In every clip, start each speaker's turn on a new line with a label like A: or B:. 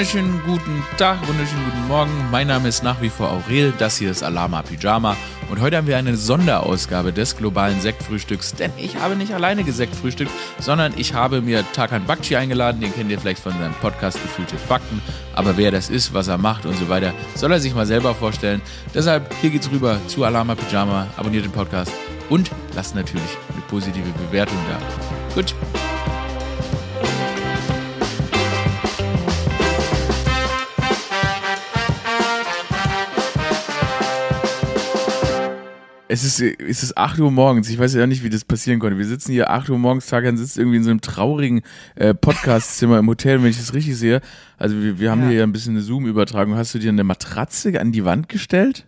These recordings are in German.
A: Wunderschönen guten Tag, wunderschönen guten Morgen. Mein Name ist nach wie vor Aurel, das hier ist Alama Pyjama und heute haben wir eine Sonderausgabe des globalen Sektfrühstücks, denn ich habe nicht alleine gesektfrühstückt, sondern ich habe mir Tarkan Bakci eingeladen, den kennt ihr vielleicht von seinem Podcast Gefühlte Fakten, aber wer das ist, was er macht und so weiter, soll er sich mal selber vorstellen. Deshalb, hier geht's rüber zu Alama Pyjama, abonniert den Podcast und lasst natürlich eine positive Bewertung da. Gut. Es ist, es ist 8 Uhr morgens. Ich weiß ja nicht, wie das passieren konnte. Wir sitzen hier 8 Uhr morgens, Tagan sitzt irgendwie in so einem traurigen äh, Podcastzimmer im Hotel, wenn ich das richtig sehe. Also wir, wir haben ja. hier ja ein bisschen eine Zoom-Übertragung. Hast du dir eine Matratze an die Wand gestellt?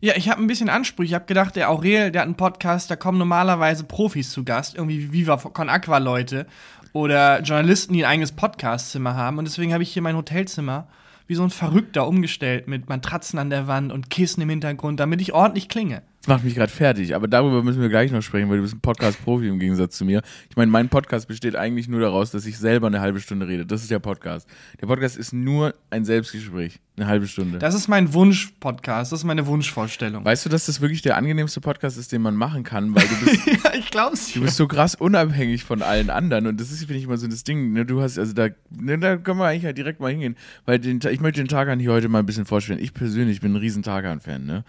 B: Ja, ich habe ein bisschen Ansprüche. Ich habe gedacht, der Aurel, der hat einen Podcast, da kommen normalerweise Profis zu Gast, irgendwie wie Viva Con Aqua Leute oder Journalisten, die ein eigenes Podcastzimmer haben. Und deswegen habe ich hier mein Hotelzimmer wie so ein Verrückter umgestellt mit Matratzen an der Wand und Kissen im Hintergrund, damit ich ordentlich klinge.
A: Das macht mich gerade fertig, aber darüber müssen wir gleich noch sprechen, weil du bist ein Podcast-Profi im Gegensatz zu mir. Ich meine, mein Podcast besteht eigentlich nur daraus, dass ich selber eine halbe Stunde rede. Das ist der Podcast. Der Podcast ist nur ein Selbstgespräch. Eine halbe Stunde.
B: Das ist mein Wunsch-Podcast. Das ist meine Wunschvorstellung.
A: Weißt du, dass das wirklich der angenehmste Podcast ist, den man machen kann? Weil du bist,
B: ja, ich glaub's.
A: Du bist so krass unabhängig von allen anderen. Und das ist, finde ich, immer so das Ding. Ne? Du hast, also da, ne, da können wir eigentlich halt direkt mal hingehen. Weil den, ich möchte den Tagan hier heute mal ein bisschen vorstellen. Ich persönlich bin ein riesen Tagan-Fan, ne?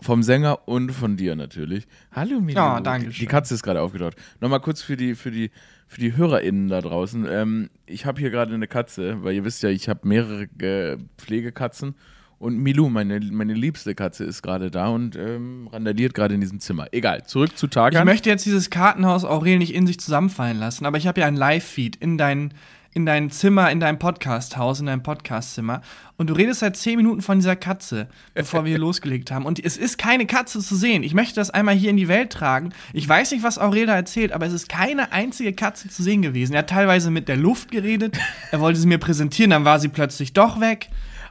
A: Vom Sänger und von dir natürlich. Hallo Milo.
B: Ja, danke schön.
A: Die Katze ist gerade aufgetaucht. Nochmal kurz für die, für die, für die HörerInnen da draußen. Ähm, ich habe hier gerade eine Katze, weil ihr wisst ja, ich habe mehrere äh, Pflegekatzen. Und Milou, meine, meine liebste Katze, ist gerade da und ähm, randaliert gerade in diesem Zimmer. Egal, zurück zu Tagan.
B: Ich möchte jetzt dieses Kartenhaus Aurel nicht in sich zusammenfallen lassen, aber ich habe ja ein Live-Feed in deinen in dein Zimmer, in deinem Podcast-Haus, in deinem Podcastzimmer und du redest seit zehn Minuten von dieser Katze, bevor wir hier losgelegt haben. Und es ist keine Katze zu sehen. Ich möchte das einmal hier in die Welt tragen. Ich weiß nicht, was Aurel da erzählt, aber es ist keine einzige Katze zu sehen gewesen. Er hat teilweise mit der Luft geredet. Er wollte sie mir präsentieren, dann war sie plötzlich doch weg.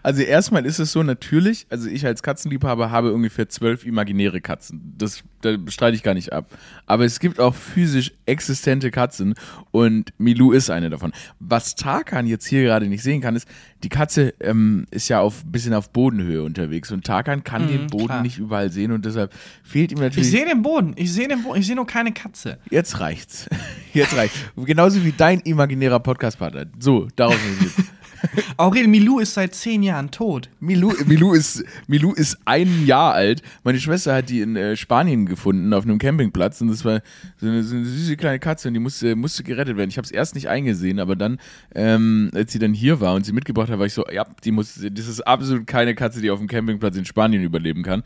A: Also erstmal ist es so natürlich, also ich als Katzenliebhaber habe ungefähr zwölf imaginäre Katzen. Das, das streite ich gar nicht ab. Aber es gibt auch physisch existente Katzen und Milou ist eine davon. Was Tarkan jetzt hier gerade nicht sehen kann, ist, die Katze ähm, ist ja auf bisschen auf Bodenhöhe unterwegs und Tarkan kann mhm, den Boden klar. nicht überall sehen und deshalb fehlt ihm natürlich.
B: Ich sehe den Boden, ich sehe den Boden, ich sehe nur keine Katze.
A: Jetzt reicht's. Jetzt reicht's. Genauso wie dein imaginärer Podcastpartner. So, darauf sind wir jetzt.
B: Aurel Milou ist seit zehn Jahren tot.
A: Milou, Milou, ist, Milou ist ein Jahr alt. Meine Schwester hat die in äh, Spanien gefunden, auf einem Campingplatz. Und das war so eine, so eine süße kleine Katze und die musste, musste gerettet werden. Ich habe es erst nicht eingesehen, aber dann, ähm, als sie dann hier war und sie mitgebracht hat, war ich so, ja, die muss, das ist absolut keine Katze, die auf dem Campingplatz in Spanien überleben kann.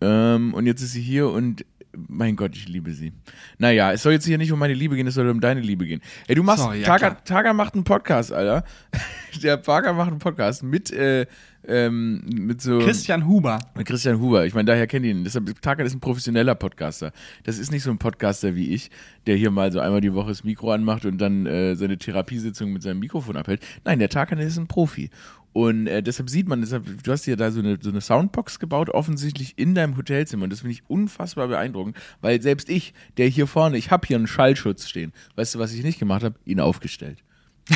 A: Ähm, und jetzt ist sie hier und mein Gott, ich liebe sie. Naja, es soll jetzt hier nicht um meine Liebe gehen, es soll um deine Liebe gehen. Ey, du machst, Sorry, ja, Taga, Taga macht einen Podcast, Alter. Der Parker macht einen Podcast mit, äh, ähm, mit so.
B: Christian Huber.
A: Mit Christian Huber. Ich meine, daher kennt ihr ihn. Deshalb, Tagan ist ein professioneller Podcaster. Das ist nicht so ein Podcaster wie ich, der hier mal so einmal die Woche das Mikro anmacht und dann äh, seine Therapiesitzung mit seinem Mikrofon abhält. Nein, der Tagan ist ein Profi. Und äh, deshalb sieht man, deshalb, du hast dir da so eine, so eine Soundbox gebaut, offensichtlich in deinem Hotelzimmer. Und das finde ich unfassbar beeindruckend, weil selbst ich, der hier vorne, ich habe hier einen Schallschutz stehen. Weißt du, was ich nicht gemacht habe? Ihn aufgestellt.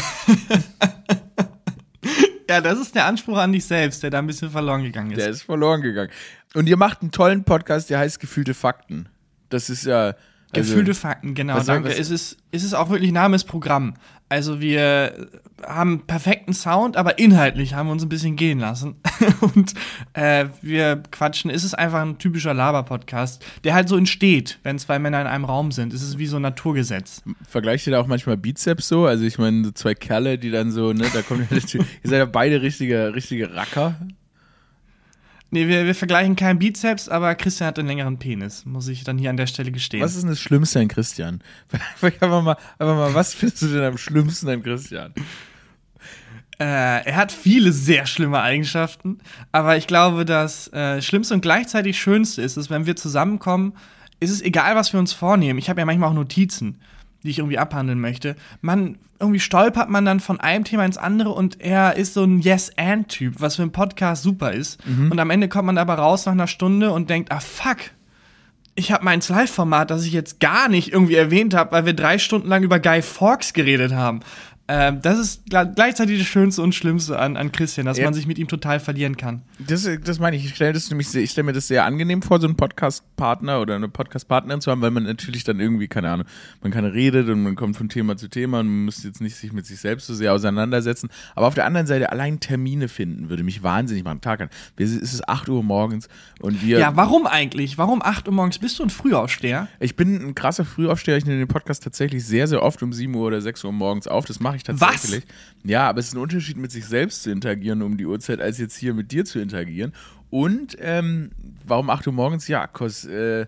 B: ja, das ist der Anspruch an dich selbst, der da ein bisschen verloren gegangen ist.
A: Der ist verloren gegangen. Und ihr macht einen tollen Podcast, der heißt Gefühlte Fakten. Das ist ja.
B: Also, Gefühlte Fakten, genau, danke. es, ist, es ist auch wirklich Name ist Programm. Also wir haben perfekten Sound, aber inhaltlich haben wir uns ein bisschen gehen lassen. Und äh, wir quatschen. Es ist einfach ein typischer Laber-Podcast, der halt so entsteht, wenn zwei Männer in einem Raum sind. Es ist wie so ein Naturgesetz.
A: Vergleicht ihr da auch manchmal Bizeps so? Also ich meine, so zwei Kerle, die dann so, ne, da kommen ihr seid ja beide richtige, richtige Racker.
B: Nee, wir, wir vergleichen keinen Bizeps, aber Christian hat einen längeren Penis, muss ich dann hier an der Stelle gestehen.
A: Was ist denn das Schlimmste an Christian? einfach mal, einfach mal, was findest du denn am schlimmsten an Christian?
B: Äh, er hat viele sehr schlimme Eigenschaften, aber ich glaube, das äh, Schlimmste und gleichzeitig Schönste ist es, wenn wir zusammenkommen, ist es egal, was wir uns vornehmen. Ich habe ja manchmal auch Notizen die ich irgendwie abhandeln möchte. Man, irgendwie stolpert man dann von einem Thema ins andere und er ist so ein Yes-And-Typ, was für einen Podcast super ist. Mhm. Und am Ende kommt man aber raus nach einer Stunde und denkt, ah fuck, ich habe mein Live-Format, das ich jetzt gar nicht irgendwie erwähnt habe, weil wir drei Stunden lang über Guy Fawkes geredet haben. Ähm, das ist gleichzeitig das Schönste und Schlimmste an, an Christian, dass
A: Ja.
B: man sich mit ihm total verlieren kann.
A: Das, das meine ich. Ich stelle stelle mir das sehr angenehm vor, so einen Podcast-Partner oder eine Podcast-Partnerin zu haben, weil man natürlich dann irgendwie, keine Ahnung, man kann redet und man kommt von Thema zu Thema und man muss jetzt nicht sich mit sich selbst so sehr auseinandersetzen. Aber auf der anderen Seite allein Termine finden würde mich wahnsinnig machen. Tag an. Es ist 8 Uhr morgens und wir.
B: Ja, warum eigentlich? Warum 8 Uhr morgens? Bist du ein Frühaufsteher?
A: Ich bin ein krasser Frühaufsteher. Ich nehme den Podcast tatsächlich sehr, sehr oft um 7 Uhr oder 6 Uhr morgens auf. Das mache ich tatsächlich. Ja, aber es ist ein Unterschied, mit sich selbst zu interagieren um die Uhrzeit, als jetzt hier mit dir zu interagieren. Und ähm, warum 8 Uhr morgens? Ja, cause, äh,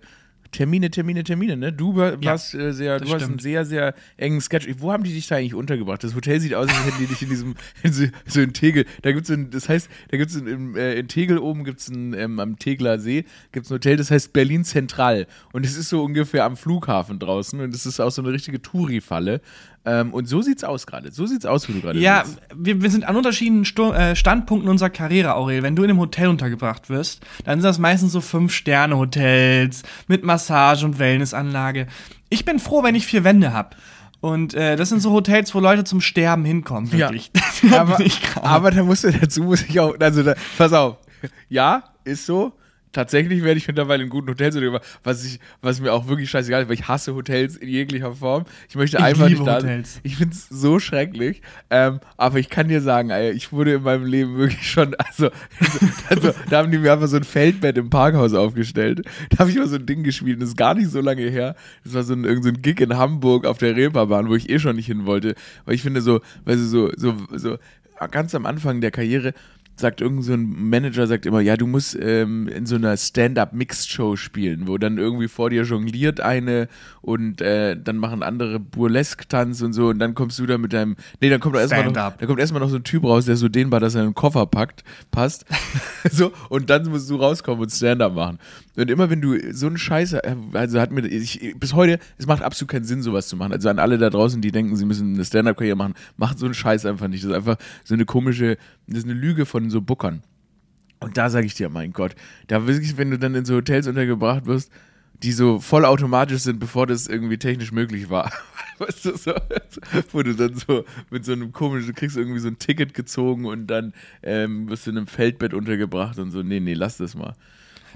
A: Termine, Termine, Termine, ne? Du war-
B: Ja,
A: warst äh, sehr, du
B: das
A: hast einen
B: stimmt.
A: sehr, sehr engen Sketch. Wo haben die dich da eigentlich untergebracht? Das Hotel sieht aus, als hätten die dich in diesem, in so, so in Tegel. Da gibt's so ein, das heißt, da gibt's in, in, äh, in Tegel oben gibt's ein, ähm, am Tegler See gibt's ein Hotel, das heißt Berlin Zentral. Und es ist so ungefähr am Flughafen draußen und es ist auch so eine richtige Touri-Falle. Ähm, und so sieht's aus gerade. So sieht's aus, wie du gerade
B: Ja, wir, wir sind an unterschiedlichen Sto äh, Standpunkten unserer Karriere, Aurel. Wenn du in einem Hotel untergebracht wirst, dann sind das meistens so Fünf-Sterne-Hotels mit Massage und Wellnessanlage. Ich bin froh, wenn ich vier Wände habe. Und äh, das sind so Hotels, wo Leute zum Sterben hinkommen,
A: Ja.
B: wirklich. Da
A: aber, aber da musst du dazu muss ich auch, also da, pass auf, ja, ist so. Tatsächlich werde ich mittlerweile in guten Hotels untergebracht, was ich, was mir auch wirklich scheißegal ist, weil ich hasse Hotels in jeglicher Form. Ich möchte
B: Ich
A: einfach nicht da.
B: Hotels.
A: Ich finde es so schrecklich. Ähm, aber ich kann dir sagen, ey, ich wurde in meinem Leben wirklich schon, also, also da haben die mir einfach so ein Feldbett im Parkhaus aufgestellt. Da habe ich mal so ein Ding gespielt, das ist gar nicht so lange her. Das war so ein, irgend so ein Gig in Hamburg auf der Reeperbahn, wo ich eh schon nicht hin wollte. Weil ich finde so, weil du so, so, so ganz am Anfang der Karriere sagt irgend so ein Manager sagt immer, ja, du musst ähm, in so einer Stand-up-Mixed-Show spielen, wo dann irgendwie vor dir jongliert eine und äh, dann machen andere Burlesque-Tanz und so und dann kommst du da mit deinem, nee, dann kommt da erstmal noch,
B: Stand-up.
A: da kommt erstmal noch so ein Typ raus, der so dehnbar, dass er einen Koffer packt, passt, so und dann musst du rauskommen und Stand-up machen. Und immer wenn du so einen Scheiß, also hat mir, ich, bis heute, es macht absolut keinen Sinn, sowas zu machen. Also an alle da draußen, die denken, sie müssen eine Stand-up-Karriere machen, macht so einen Scheiß einfach nicht. Das ist einfach so eine komische, das ist eine Lüge von so Bookern. Und da sage ich dir, mein Gott, da wirklich, wenn du dann in so Hotels untergebracht wirst, die so vollautomatisch sind, bevor das irgendwie technisch möglich war. Weißt du, so, wo du dann so mit so einem komischen, du kriegst irgendwie so ein Ticket gezogen und dann ähm, wirst du in einem Feldbett untergebracht und so, nee, nee, lass das mal.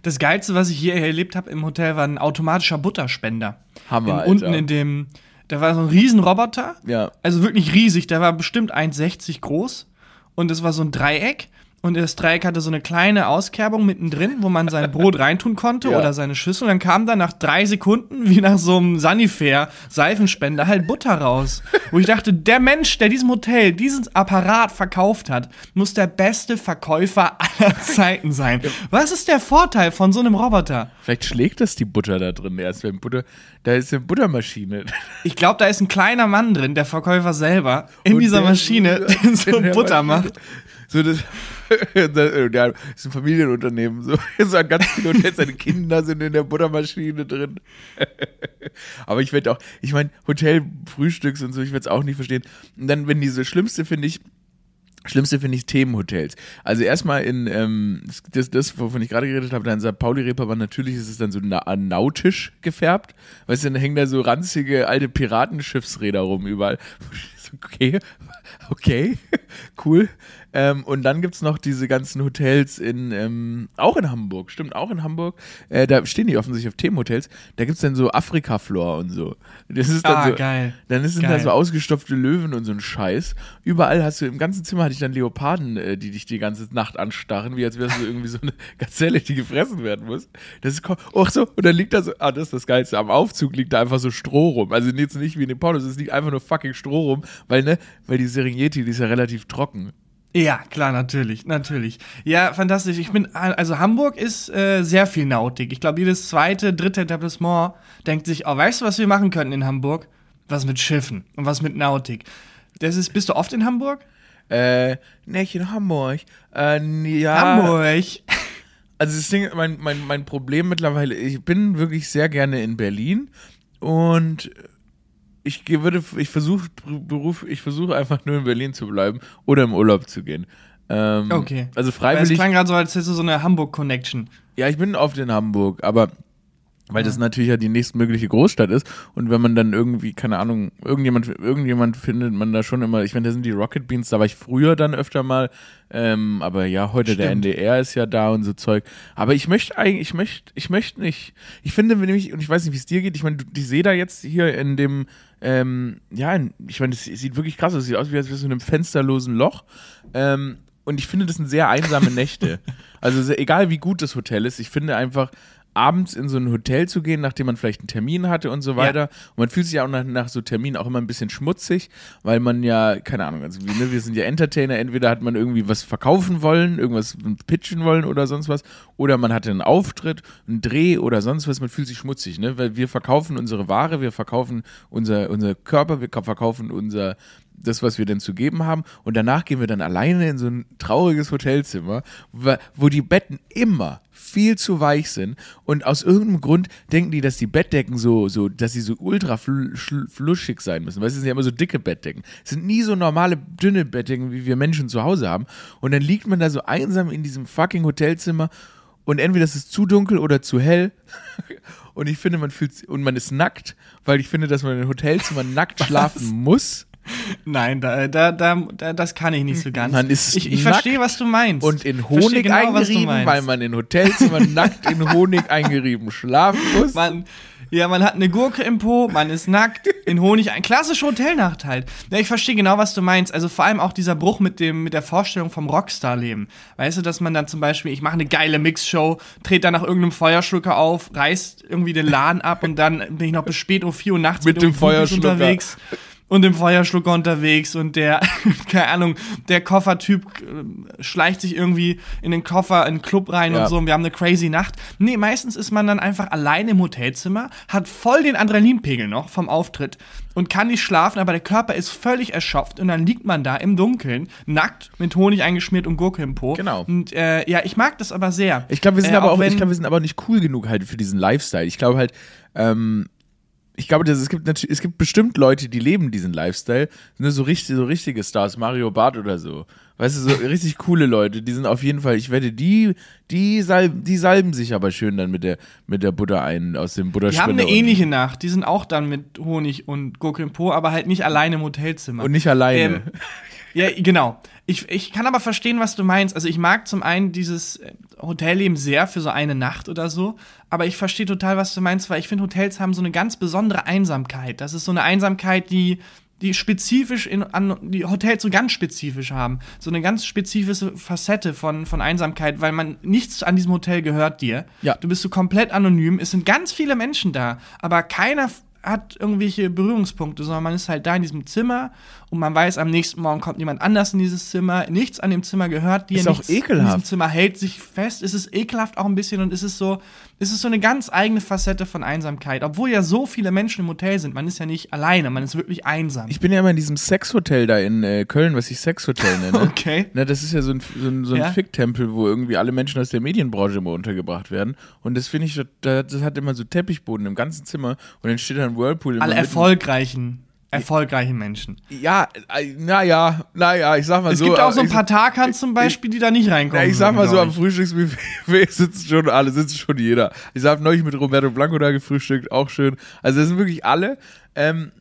B: Das Geilste, was ich hier erlebt habe im Hotel, war ein automatischer Butterspender.
A: Hammer,
B: in. Unten in dem, da war so ein Riesenroboter.
A: Ja.
B: Also wirklich riesig. Der war bestimmt 1,60 groß. Und es war so ein Dreieck. Und das Dreieck hatte so eine kleine Auskerbung mittendrin, wo man sein Brot reintun konnte
A: Ja.
B: oder seine Schüssel. Und dann kam da nach drei Sekunden, wie nach so einem Sanifair-Seifenspender, halt Butter raus. Wo ich dachte, der Mensch, der diesem Hotel diesen Apparat verkauft hat, muss der beste Verkäufer aller Zeiten sein. Was ist der Vorteil von so einem Roboter?
A: Vielleicht schlägt das die Butter da drin erst, wenn Butter, da ist eine Buttermaschine.
B: Ich glaube, da ist ein kleiner Mann drin, der Verkäufer selber, in
A: Und
B: dieser Maschine, der so Butter macht.
A: So, das, das ja, ist ein Familienunternehmen. So, so an ganz viele Hotels, seine Kinder sind in der Buttermaschine drin. Aber ich werde auch, ich meine, Hotelfrühstücks und so, ich werde es auch nicht verstehen. Und dann, wenn diese Schlimmste, finde ich, Schlimmste finde ich Themenhotels. Also erstmal in, ähm, das, das, wovon ich gerade geredet habe, in St. Pauli-Reeperbahn, natürlich ist es dann so na nautisch gefärbt. Weißt du, dann hängen da so ranzige alte Piratenschiffsräder rum überall. Okay, okay, cool. Ähm, und dann gibt es noch diese ganzen Hotels in, ähm, auch in Hamburg, stimmt, auch in Hamburg. Äh, da stehen die offensichtlich auf Themenhotels. Da gibt es dann so Afrika-Floor und so. Das ist dann
B: Ah,
A: so,
B: geil.
A: Dann sind da so ausgestopfte Löwen und so ein Scheiß. Überall hast du, im ganzen Zimmer hatte ich dann Leoparden, äh, die dich die ganze Nacht anstarren, wie als wärst du irgendwie so eine Gazelle, die gefressen werden muss. Das ist, ach so, und dann liegt da so, ah, das ist das Geilste, am Aufzug liegt da einfach so Stroh rum. Also jetzt nicht wie in den Pornos, es liegt einfach nur fucking Stroh rum, weil, ne, weil die Serengeti, die ist ja relativ trocken.
B: Ja, klar, natürlich, natürlich. Ja, fantastisch. Ich bin, also Hamburg ist äh, sehr viel Nautik. Ich glaube, jedes zweite, dritte Etablissement denkt sich, oh, weißt du, was wir machen könnten in Hamburg? Was mit Schiffen und was mit Nautik. Das ist, bist du oft in Hamburg?
A: Äh, nicht in Hamburg. Äh, ja.
B: Hamburg.
A: Also das Ding, mein, mein, mein Problem mittlerweile, ich bin wirklich sehr gerne in Berlin und ich würde, ich versuche Beruf, ich versuche einfach nur in Berlin zu bleiben oder im Urlaub zu gehen. Ähm,
B: Okay.
A: Also
B: Weil Es
A: freiwillig.
B: klang gerade so, als hättest du so eine Hamburg-Connection.
A: Ja, ich bin oft in Hamburg, aber Weil das natürlich ja die nächstmögliche Großstadt ist. Und wenn man dann irgendwie, keine Ahnung, irgendjemand, irgendjemand findet man da schon immer, ich meine, da sind die Rocket Beans, da war ich früher dann öfter mal. Ähm, aber ja, heute der
B: Stimmt.
A: NDR ist ja da und so Zeug. Aber ich möchte eigentlich, ich möchte, ich möchte nicht. Ich finde nämlich, und ich weiß nicht, wie es dir geht, ich meine, ich sehe da jetzt hier in dem, ähm, ja, ich meine, das sieht wirklich krass aus, das sieht aus wie aus so einem fensterlosen Loch. Ähm, und ich finde, das sind sehr einsame Nächte. Also egal wie gut das Hotel ist, ich finde einfach, abends in so ein Hotel zu gehen, nachdem man vielleicht einen Termin hatte und so weiter. Und man fühlt sich auch nach, nach so Terminen auch immer ein bisschen schmutzig, weil man ja, keine Ahnung, also wie, ne, wir sind ja Entertainer, entweder hat man irgendwie was verkaufen wollen, irgendwas pitchen wollen oder sonst was, oder man hatte einen Auftritt, einen Dreh oder sonst was, man fühlt sich schmutzig, ne? Weil wir verkaufen unsere Ware, wir verkaufen unser, unser Körper, wir verkaufen unser das, was wir denn zu geben haben. Und danach gehen wir dann alleine in so ein trauriges Hotelzimmer, wo die Betten immer viel zu weich sind. Und aus irgendeinem Grund denken die, dass die Bettdecken so, so dass sie so ultra fl fluschig sein müssen. Weißt du, es sind ja immer so dicke Bettdecken. Es sind nie so normale, dünne Bettdecken, wie wir Menschen zu Hause haben. Und dann liegt man da so einsam in diesem fucking Hotelzimmer und entweder ist es zu dunkel oder zu hell. Und ich finde, man fühlt und man ist nackt, weil ich finde, dass man in Hotelzimmern nackt schlafen muss.
B: Nein, da, da, da, da, das kann ich nicht so ganz.
A: Man ist
B: ich ich verstehe, was du meinst.
A: und in Honig
B: genau,
A: eingerieben, weil man in Hotelzimmern nackt in Honig eingerieben schlafen muss.
B: Man, ja, man hat eine Gurke im Po, man ist nackt, in Honig, ein klassischer Hotelnacht halt. Ja, ich verstehe genau, was du meinst. Also vor allem auch dieser Bruch mit dem, mit der Vorstellung vom Rockstar-Leben. Weißt du, dass man dann zum Beispiel, ich mache eine geile Mixshow, trete dann nach irgendeinem Feuerschlucker auf, reißt irgendwie den Laden ab und dann bin ich noch bis spät um 4 Uhr nachts
A: Mit dem
B: irgendeinem Groupies
A: Feuerschlucker.
B: unterwegs. Und dem Feuerschlucker unterwegs und der, keine Ahnung, der Koffertyp äh, schleicht sich irgendwie in den Koffer, in den Club rein
A: Ja.
B: und so und wir haben eine crazy Nacht. Nee, meistens ist man dann einfach alleine im Hotelzimmer, hat voll den Adrenalinpegel noch vom Auftritt und kann nicht schlafen, aber der Körper ist völlig erschöpft und dann liegt man da im Dunkeln, nackt, mit Honig eingeschmiert und Gurke im Po.
A: Genau.
B: Und äh, ja, ich mag das aber sehr.
A: Ich glaube, wir sind
B: Äh,
A: aber auch, ich glaube, wir sind aber nicht cool genug halt für diesen Lifestyle. Ich glaube halt, ähm, ich glaube, dass es gibt natürlich, es gibt bestimmt Leute, die leben diesen Lifestyle, ne, so richtig, so richtige Stars, Mario Barth oder so. Weißt du, so richtig coole Leute, die sind auf jeden Fall, ich wette, die, die salben, die salben sich aber schön dann mit der, mit der Butter ein, aus dem
B: die
A: Butterspinner.
B: haben eine ähnliche Nacht. Die sind auch dann mit Honig und Gurke im Po, aber halt nicht alleine im Hotelzimmer.
A: Und nicht alleine.
B: Ähm, Ja, genau. Ich, ich kann aber verstehen, was du meinst. Also ich mag zum einen dieses äh, Hotelleben sehr für so eine Nacht oder so, aber ich verstehe total, was du meinst, weil ich finde, Hotels haben so eine ganz besondere Einsamkeit. Das ist so eine Einsamkeit, die die spezifisch in, an die Hotels so ganz spezifisch haben. So eine ganz spezifische Facette von, von Einsamkeit, weil man nichts an diesem Hotel gehört dir.
A: Ja.
B: Du bist so komplett anonym. Es sind ganz viele Menschen da, aber keiner hat irgendwelche Berührungspunkte, sondern man ist halt da in diesem Zimmer und man weiß, am nächsten Morgen kommt jemand anders in dieses Zimmer. Nichts an dem Zimmer gehört dir.
A: Ist auch
B: nichts in
A: ekelhaft.
B: diesem Zimmer hält sich fest. Es ist ekelhaft auch ein bisschen und es ist so, es ist so eine ganz eigene Facette von Einsamkeit. Obwohl ja so viele Menschen im Hotel sind. Man ist ja nicht alleine, man ist wirklich einsam.
A: Ich bin ja immer in diesem Sexhotel da in äh, Köln, was ich Sexhotel nenne.
B: Okay.
A: Na, das ist ja so ein, so ein, so ein
B: Ja.
A: Ficktempel, wo irgendwie alle Menschen aus der Medienbranche immer untergebracht werden. Und das finde ich, da- das hat immer so Teppichboden im ganzen Zimmer. Und dann steht da ein Whirlpool.
B: Alle erfolgreichen, erfolgreichen Menschen.
A: Ja, äh, naja, naja, ich sag mal
B: Es
A: so.
B: gibt auch so ein
A: ich-
B: paar Tarkans zum Beispiel, die da nicht reinkommen.
A: Ja, ich sag mal
B: würden,
A: so, am Frühstücksbuffet sitzt schon alle, sitzt schon jeder. Ich habe neulich mit Roberto Blanco da gefrühstückt, auch schön. Also das sind wirklich alle, ähm,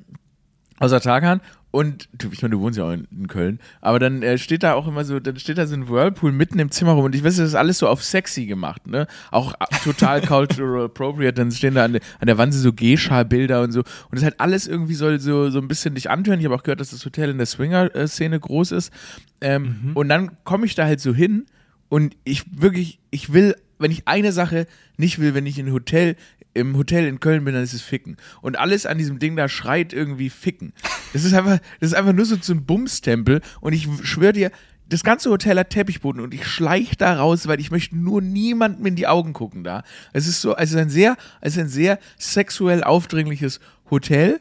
A: außer Tarkan. Und du, ich meine, du wohnst ja auch in, Köln, aber dann äh, steht da auch immer so, dann steht da so ein Whirlpool mitten im Zimmer rum und ich weiß, das ist alles so auf sexy gemacht, ne? Auch äh, total cultural appropriate, dann stehen da an, der- an der Wand so Geisha-Bilder und so und das halt alles irgendwie soll so, so ein bisschen dich antören. Ich habe auch gehört, dass das Hotel in der Swinger-Szene groß ist ähm, und dann komme ich da halt so hin und ich wirklich, ich will, wenn ich eine Sache nicht will, wenn ich in Hotel, im Hotel in Köln bin, dann ist es Ficken. Und alles an diesem Ding da schreit irgendwie Ficken. Das ist einfach, das ist einfach nur so zum Bumstempel. Und ich schwöre dir, das ganze Hotel hat Teppichboden und ich schleich da raus, weil ich möchte nur niemandem in die Augen gucken da. Es ist so, es ist ein sehr, es ist ein sehr sexuell aufdringliches Hotel.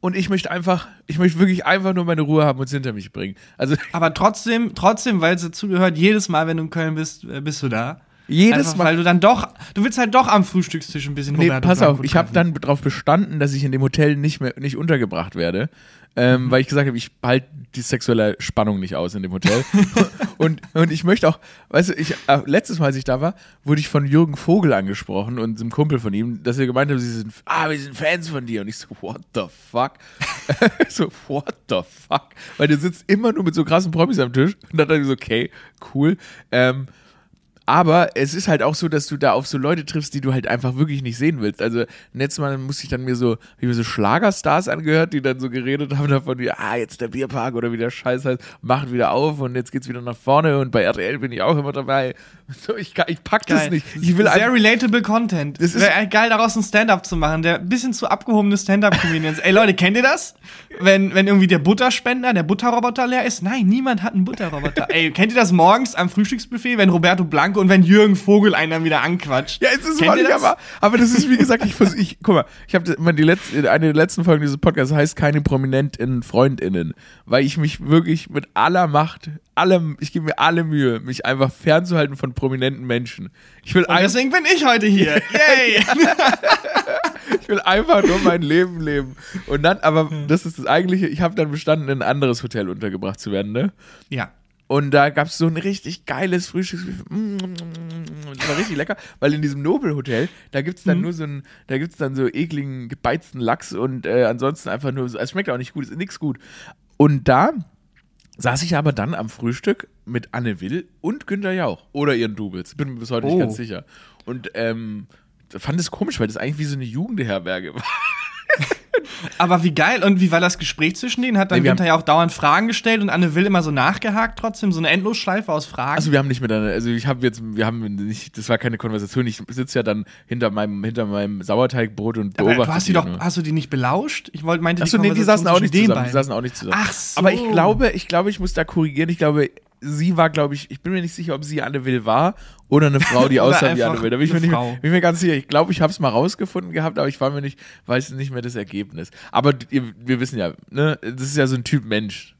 A: Und ich möchte einfach, ich möchte wirklich einfach nur meine Ruhe haben und es hinter mich bringen. Also
B: Aber trotzdem, trotzdem, weil es dazugehört, jedes Mal, wenn du in Köln bist, äh, bist du da.
A: Jedes
B: Einfach,
A: Mal.
B: Weil du dann doch, du willst halt doch am Frühstückstisch ein bisschen
A: Nee,
B: Roberto
A: pass
B: Blanco
A: auf, ich habe dann darauf bestanden, dass ich in dem Hotel nicht mehr nicht untergebracht werde, ähm,
B: Mhm.
A: weil ich gesagt habe, ich halte die sexuelle Spannung nicht aus in dem Hotel. und, und ich möchte auch, weißt du, ich, äh, letztes Mal, als ich da war, wurde ich von Jürgen Vogel angesprochen und einem Kumpel von ihm, dass er gemeint hat, sie sind, ah, wir sind Fans von dir. Und ich so, what the fuck? so, what the fuck? Weil der sitzt immer nur mit so krassen Promis am Tisch. Und dann dachte ich so, okay, cool. Ähm, aber es ist halt auch so, dass du da auf so Leute triffst, die du halt einfach wirklich nicht sehen willst. Also letztes Mal musste ich dann mir so, wie mir so Schlagerstars angehört, die dann so geredet haben davon, wie, ah, jetzt der Bierpark oder wie der Scheiß heißt, machen wieder auf und jetzt geht's wieder nach vorne und bei RTL bin ich auch immer dabei. So, ich, ich pack das
B: Geil.
A: nicht. Ich will
B: Sehr relatable Content.
A: Das ist-
B: geil, daraus ein Stand-up zu machen. Der bisschen zu abgehobene Stand-up-Comedians. Ey, Leute, kennt ihr das? Wenn, wenn irgendwie der Butterspender, der Butterroboter leer ist? Nein, niemand hat einen Butterroboter. Ey, kennt ihr das morgens am Frühstücksbuffet, wenn Roberto Blanco und wenn Jürgen Vogel einen dann wieder anquatscht?
A: ja, jetzt ist
B: Kennt
A: es
B: das?
A: aber, aber das ist, wie gesagt, ich versuch, ich, guck mal, ich habe die letzte, eine der letzten Folgen dieses Podcasts heißt keine prominenten FreundInnen, weil ich mich wirklich mit aller Macht, allem, ich gebe mir alle Mühe, mich einfach fernzuhalten von prominenten Menschen. Ich will
B: Und deswegen bin ich heute hier. Yay!
A: Ich will einfach nur mein Leben leben. Und dann, aber das ist das eigentliche, ich habe dann bestanden, in ein anderes Hotel untergebracht zu werden, ne?
B: ja.
A: Und da gab es so ein richtig geiles Frühstücksbuffet. Mm, Das war richtig lecker, weil in diesem Nobelhotel, da gibt es dann nur so ein, da gibt es dann so ekligen, gebeizten Lachs und äh, ansonsten einfach nur so, es schmeckt auch nicht gut, ist nichts gut. Und da saß ich aber dann am Frühstück mit Anne Will und Günter Jauch oder ihren Doubles. Bin mir bis heute nicht
B: Oh.
A: ganz sicher. Und ähm, fand es komisch, weil das eigentlich wie so eine Jugendherberge war.
B: Aber wie geil. Und wie war das Gespräch zwischen denen? Hat dann
A: Nee,
B: Günther ja auch dauernd Fragen gestellt und Anne Will immer so nachgehakt trotzdem? So eine Endlosschleife aus Fragen?
A: Also wir haben nicht miteinander, also ich habe jetzt, wir haben nicht, das war keine Konversation. Ich sitze ja dann hinter meinem, hinter meinem Sauerteigbrot und
B: Aber
A: beobachte
B: du hast die
A: die
B: doch,
A: nur.
B: hast du die nicht belauscht? Ich wollte, meinte
A: Achso,
B: die
A: nee, die saßen auch nicht zusammen. Die saßen auch nicht zusammen.
B: Ach so.
A: Aber ich glaube, ich glaube, ich muss da korrigieren. Ich glaube, sie war, glaube ich, ich bin mir nicht sicher, ob sie Anne Will war oder eine Frau, die aussah wie Anne Will. Da bin ich mir, nicht, bin mir ganz sicher. Ich glaube, ich habe es mal rausgefunden gehabt, aber ich war mir nicht, weiß nicht mehr das Ergebnis. Aber ihr, wir wissen ja, ne, das ist ja so ein Typ Mensch.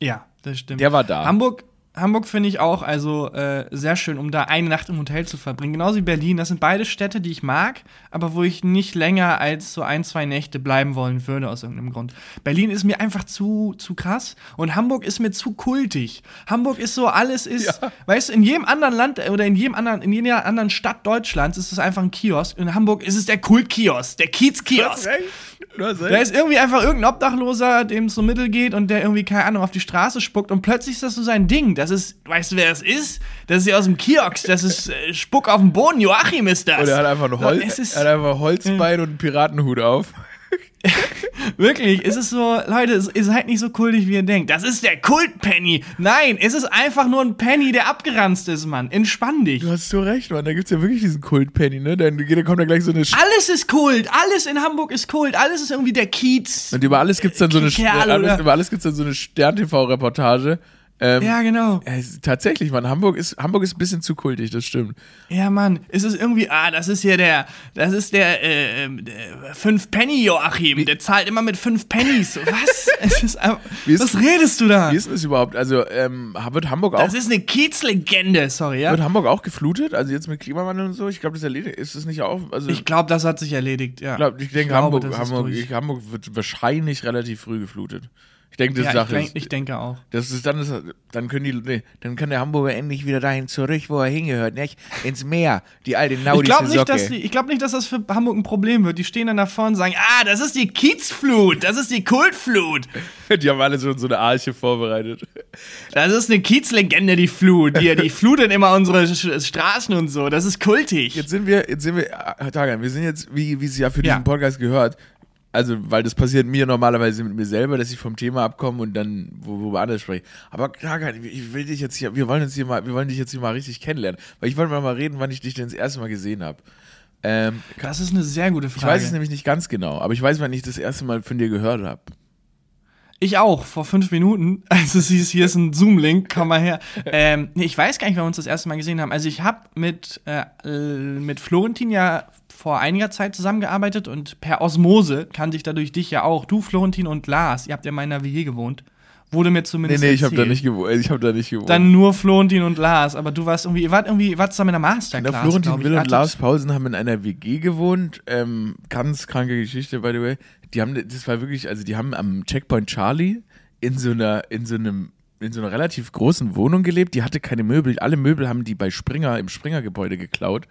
B: Ja, das stimmt.
A: Der war da.
B: Hamburg, Hamburg finde ich auch also äh, sehr schön, um da eine Nacht im Hotel zu verbringen. Genauso wie Berlin. Das sind beide Städte, die ich mag, aber wo ich nicht länger als so ein, zwei Nächte bleiben wollen würde, aus irgendeinem Grund. Berlin ist mir einfach zu, zu krass und Hamburg ist mir zu kultig. Hamburg ist so, alles ist,
A: Ja.
B: weißt du, in jedem anderen Land oder in jedem anderen, in jeder anderen Stadt Deutschlands ist es einfach ein Kiosk. In Hamburg ist es der Kultkiosk, der Kiezkiosk. Da ist irgendwie einfach irgendein Obdachloser, dem es so mittel geht und der irgendwie, keine Ahnung, auf die Straße spuckt und plötzlich ist das so sein Ding. Das ist, weißt du, wer das ist? Das ist ja aus dem Kiosk, das ist äh, Spuck auf dem Boden, Joachim ist das.
A: Und er hat einfach ein Holz,
B: ist-
A: er hat einfach Holzbein und einen Piratenhut auf.
B: Wirklich, es ist so, Leute, es- ihr seid nicht so kultig, wie ihr denkt. Das ist der Kult-Penny. Nein, es ist einfach nur ein Penny, der abgeranzt ist, Mann. Entspann dich.
A: Du hast so recht, Mann. Da gibt's ja wirklich diesen Kult-Penny, ne? Dann da kommt da gleich so eine Sch
B: Alles ist Kult, alles in Hamburg ist Kult, alles ist irgendwie der Kiez.
A: Und über alles gibt's dann so eine,
B: Kerl,
A: alles, über alles gibt's dann so eine Stern-TV-Reportage. Ähm,
B: Ja, genau.
A: äh, tatsächlich, Mann, Hamburg ist, Hamburg ist ein bisschen zu kultig, das stimmt.
B: Ja, Mann, es ist irgendwie, ah, das ist hier der, das ist der, äh, ähm, der fünf Penny Joachim, der zahlt immer mit fünf Pennies. Was? es ist, was redest du da?
A: Wie ist denn das überhaupt? Also, ähm, wird Hamburg auch,
B: Das ist eine Kiezlegende, sorry, ja?
A: wird Hamburg auch geflutet? Also jetzt mit Klimawandel und so? Ich glaube, das erledigt, ist das nicht auch, also,
B: Ich glaube, das hat sich erledigt, ja.
A: ich, glaub, ich denke, Hamburg, Hamburg, Hamburg wird wahrscheinlich relativ früh geflutet. Ich denke, das
B: ja,
A: Sache
B: ich, denk, ich denke auch.
A: das ist dann, ist, dann können die, nee, dann kann der Hamburger endlich wieder dahin zurück, wo er hingehört, nicht? Ins Meer, die alte
B: Ich
A: naudische
B: glaube nicht, dass die, ich glaub nicht, dass das für Hamburg ein Problem wird. Die stehen dann da vorne und sagen, ah, das ist die Kiezflut, das ist die Kultflut.
A: die haben alle schon so eine Arche vorbereitet.
B: Das ist eine Kiezlegende, die Flut. Die, die fluten immer unsere Straßen und so. Das ist kultig.
A: Jetzt sind wir, jetzt sind wir, äh, Tagan, wir sind jetzt, wie, wie es ja für
B: Ja.
A: diesen Podcast gehört, also, weil das passiert mir normalerweise mit mir selber, dass ich vom Thema abkomme und dann wo, wo wir anders sprechen. Aber Tagan, ich will dich jetzt hier, wir wollen uns hier mal, wir wollen dich jetzt hier mal richtig kennenlernen. Weil ich wollte mal, mal reden, wann ich dich denn das erste Mal gesehen habe. Ähm,
B: Das ist eine sehr gute
A: ich
B: Frage.
A: weiß es nämlich nicht ganz genau, aber ich weiß, wann ich das erste Mal von dir gehört habe.
B: Ich auch, vor fünf Minuten. Also es hieß, hier ist ein Zoom-Link, komm mal her. Ähm, ich weiß gar nicht, wann wir uns das erste Mal gesehen haben. Also ich habe mit, äh, mit Florentin ja vor einiger Zeit zusammengearbeitet und per Osmose kannte ich dadurch dich ja auch. Du, Florentin und Lars, ihr habt ja in einer WG gewohnt. Wurde mir
A: Nee,
B: zumindest
A: nee, ich habe da nicht gewohnt. Ich habe da nicht gewohnt.
B: Dann nur Florentin und Lars, aber du warst irgendwie, ihr wart irgendwie, wart zusammen in der Masterclass,
A: Florentin
B: glaub ich.
A: Will und Lars Pausen haben in einer WG gewohnt. Ähm, ganz kranke Geschichte, by the way. Die haben, das war wirklich, also die haben am Checkpoint Charlie in so einer, in so einem, in so einer relativ großen Wohnung gelebt. Die hatte keine Möbel. Alle Möbel haben die bei Springer im Springer-Gebäude geklaut.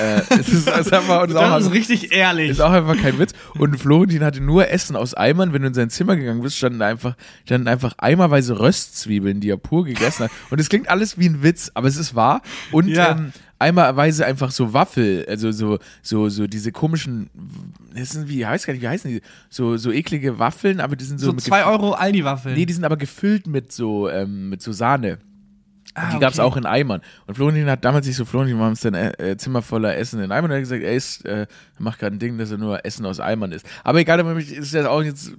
A: Äh, es ist, es ist einfach, es ist auch,
B: Das ist richtig ehrlich.
A: ist auch einfach kein Witz. Und Florentin hatte nur Essen aus Eimern. Wenn du in sein Zimmer gegangen bist, standen einfach, standen einfach eimerweise Röstzwiebeln, die er pur gegessen hat. Und es klingt alles wie ein Witz, aber es ist wahr. Und
B: Ja.
A: ähm, eimerweise einfach so Waffel, also so, so, so diese komischen, das sind, wie heißt gar nicht, wie heißen die? So, so eklige Waffeln, aber die sind so,
B: so
A: mit
B: 2
A: gef-
B: Euro Aldi-Waffeln.
A: Nee, die sind aber gefüllt mit so, ähm, mit so Sahne.
B: Ah,
A: die gab's
B: okay.
A: auch in Eimern. Und Florentin hat damals nicht so, Florentin war uns dann äh, äh, Zimmer voller Essen in Eimern und er hat gesagt, er ist, äh, er macht gerade ein Ding, dass er nur Essen aus Eimern isst. Aber egal, ist ja auch jetzt,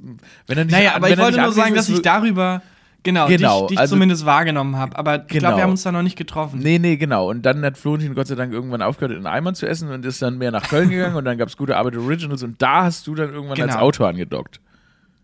A: wenn er nicht
B: Naja, aber ich wollte nur sagen, dass
A: ist,
B: ich darüber, genau,
A: Genau,
B: dich, dich
A: also-
B: zumindest wahrgenommen habe. Aber ich glaube,
A: Genau.
B: wir haben uns da noch nicht getroffen.
A: Nee, nee, genau. Und dann hat Florentin Gott sei Dank irgendwann aufgehört, in Eimern zu essen und ist dann mehr nach Köln gegangen und dann gab's gute Arbeit Originals und da hast du dann irgendwann als
B: Genau.
A: Autor angedockt.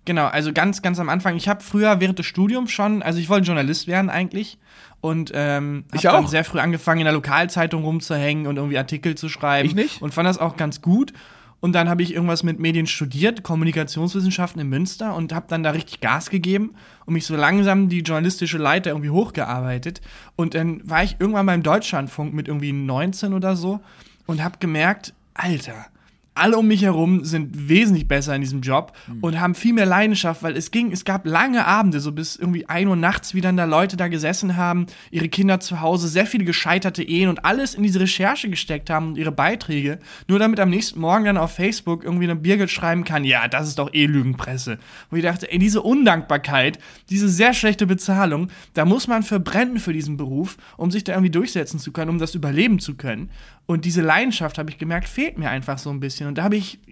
B: Genau, also ganz, ganz am Anfang. Ich habe früher während des Studiums schon, also ich wollte Journalist werden eigentlich. Und ähm,
A: Ich
B: habe dann sehr früh angefangen, in der Lokalzeitung rumzuhängen und irgendwie Artikel zu schreiben.
A: Ich nicht.
B: Und fand das auch ganz gut. Und dann habe ich irgendwas mit Medien studiert, Kommunikationswissenschaften in Münster und habe dann da richtig Gas gegeben und mich so langsam die journalistische Leiter irgendwie hochgearbeitet. Und dann war ich irgendwann beim Deutschlandfunk mit irgendwie 19 oder so und habe gemerkt, Alter, alle um mich herum sind wesentlich besser in diesem Job und haben viel mehr Leidenschaft, weil es ging, es gab lange Abende, so bis irgendwie 1 Uhr nachts, wie dann da Leute da gesessen haben, ihre Kinder zu Hause, sehr viele gescheiterte Ehen und alles in diese Recherche gesteckt haben und ihre Beiträge, nur damit am nächsten Morgen dann auf Facebook irgendwie eine Birgit schreiben kann, ja, das ist doch eh Lügenpresse. Und ich dachte, ey, diese Undankbarkeit, diese sehr schlechte Bezahlung, da muss man verbrennen für diesen Beruf, um sich da irgendwie durchsetzen zu können, um das überleben zu können. Und diese Leidenschaft, habe ich gemerkt, fehlt mir einfach so ein bisschen. Und da habe ich äh,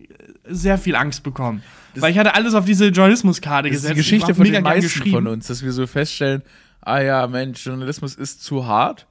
B: sehr viel Angst bekommen. weil ich hatte alles auf diese Journalismuskarte
A: Das ist
B: gesetzt.
A: die Geschichte von den meisten von uns, dass wir so feststellen, ah ja, Mensch, Journalismus ist zu hart.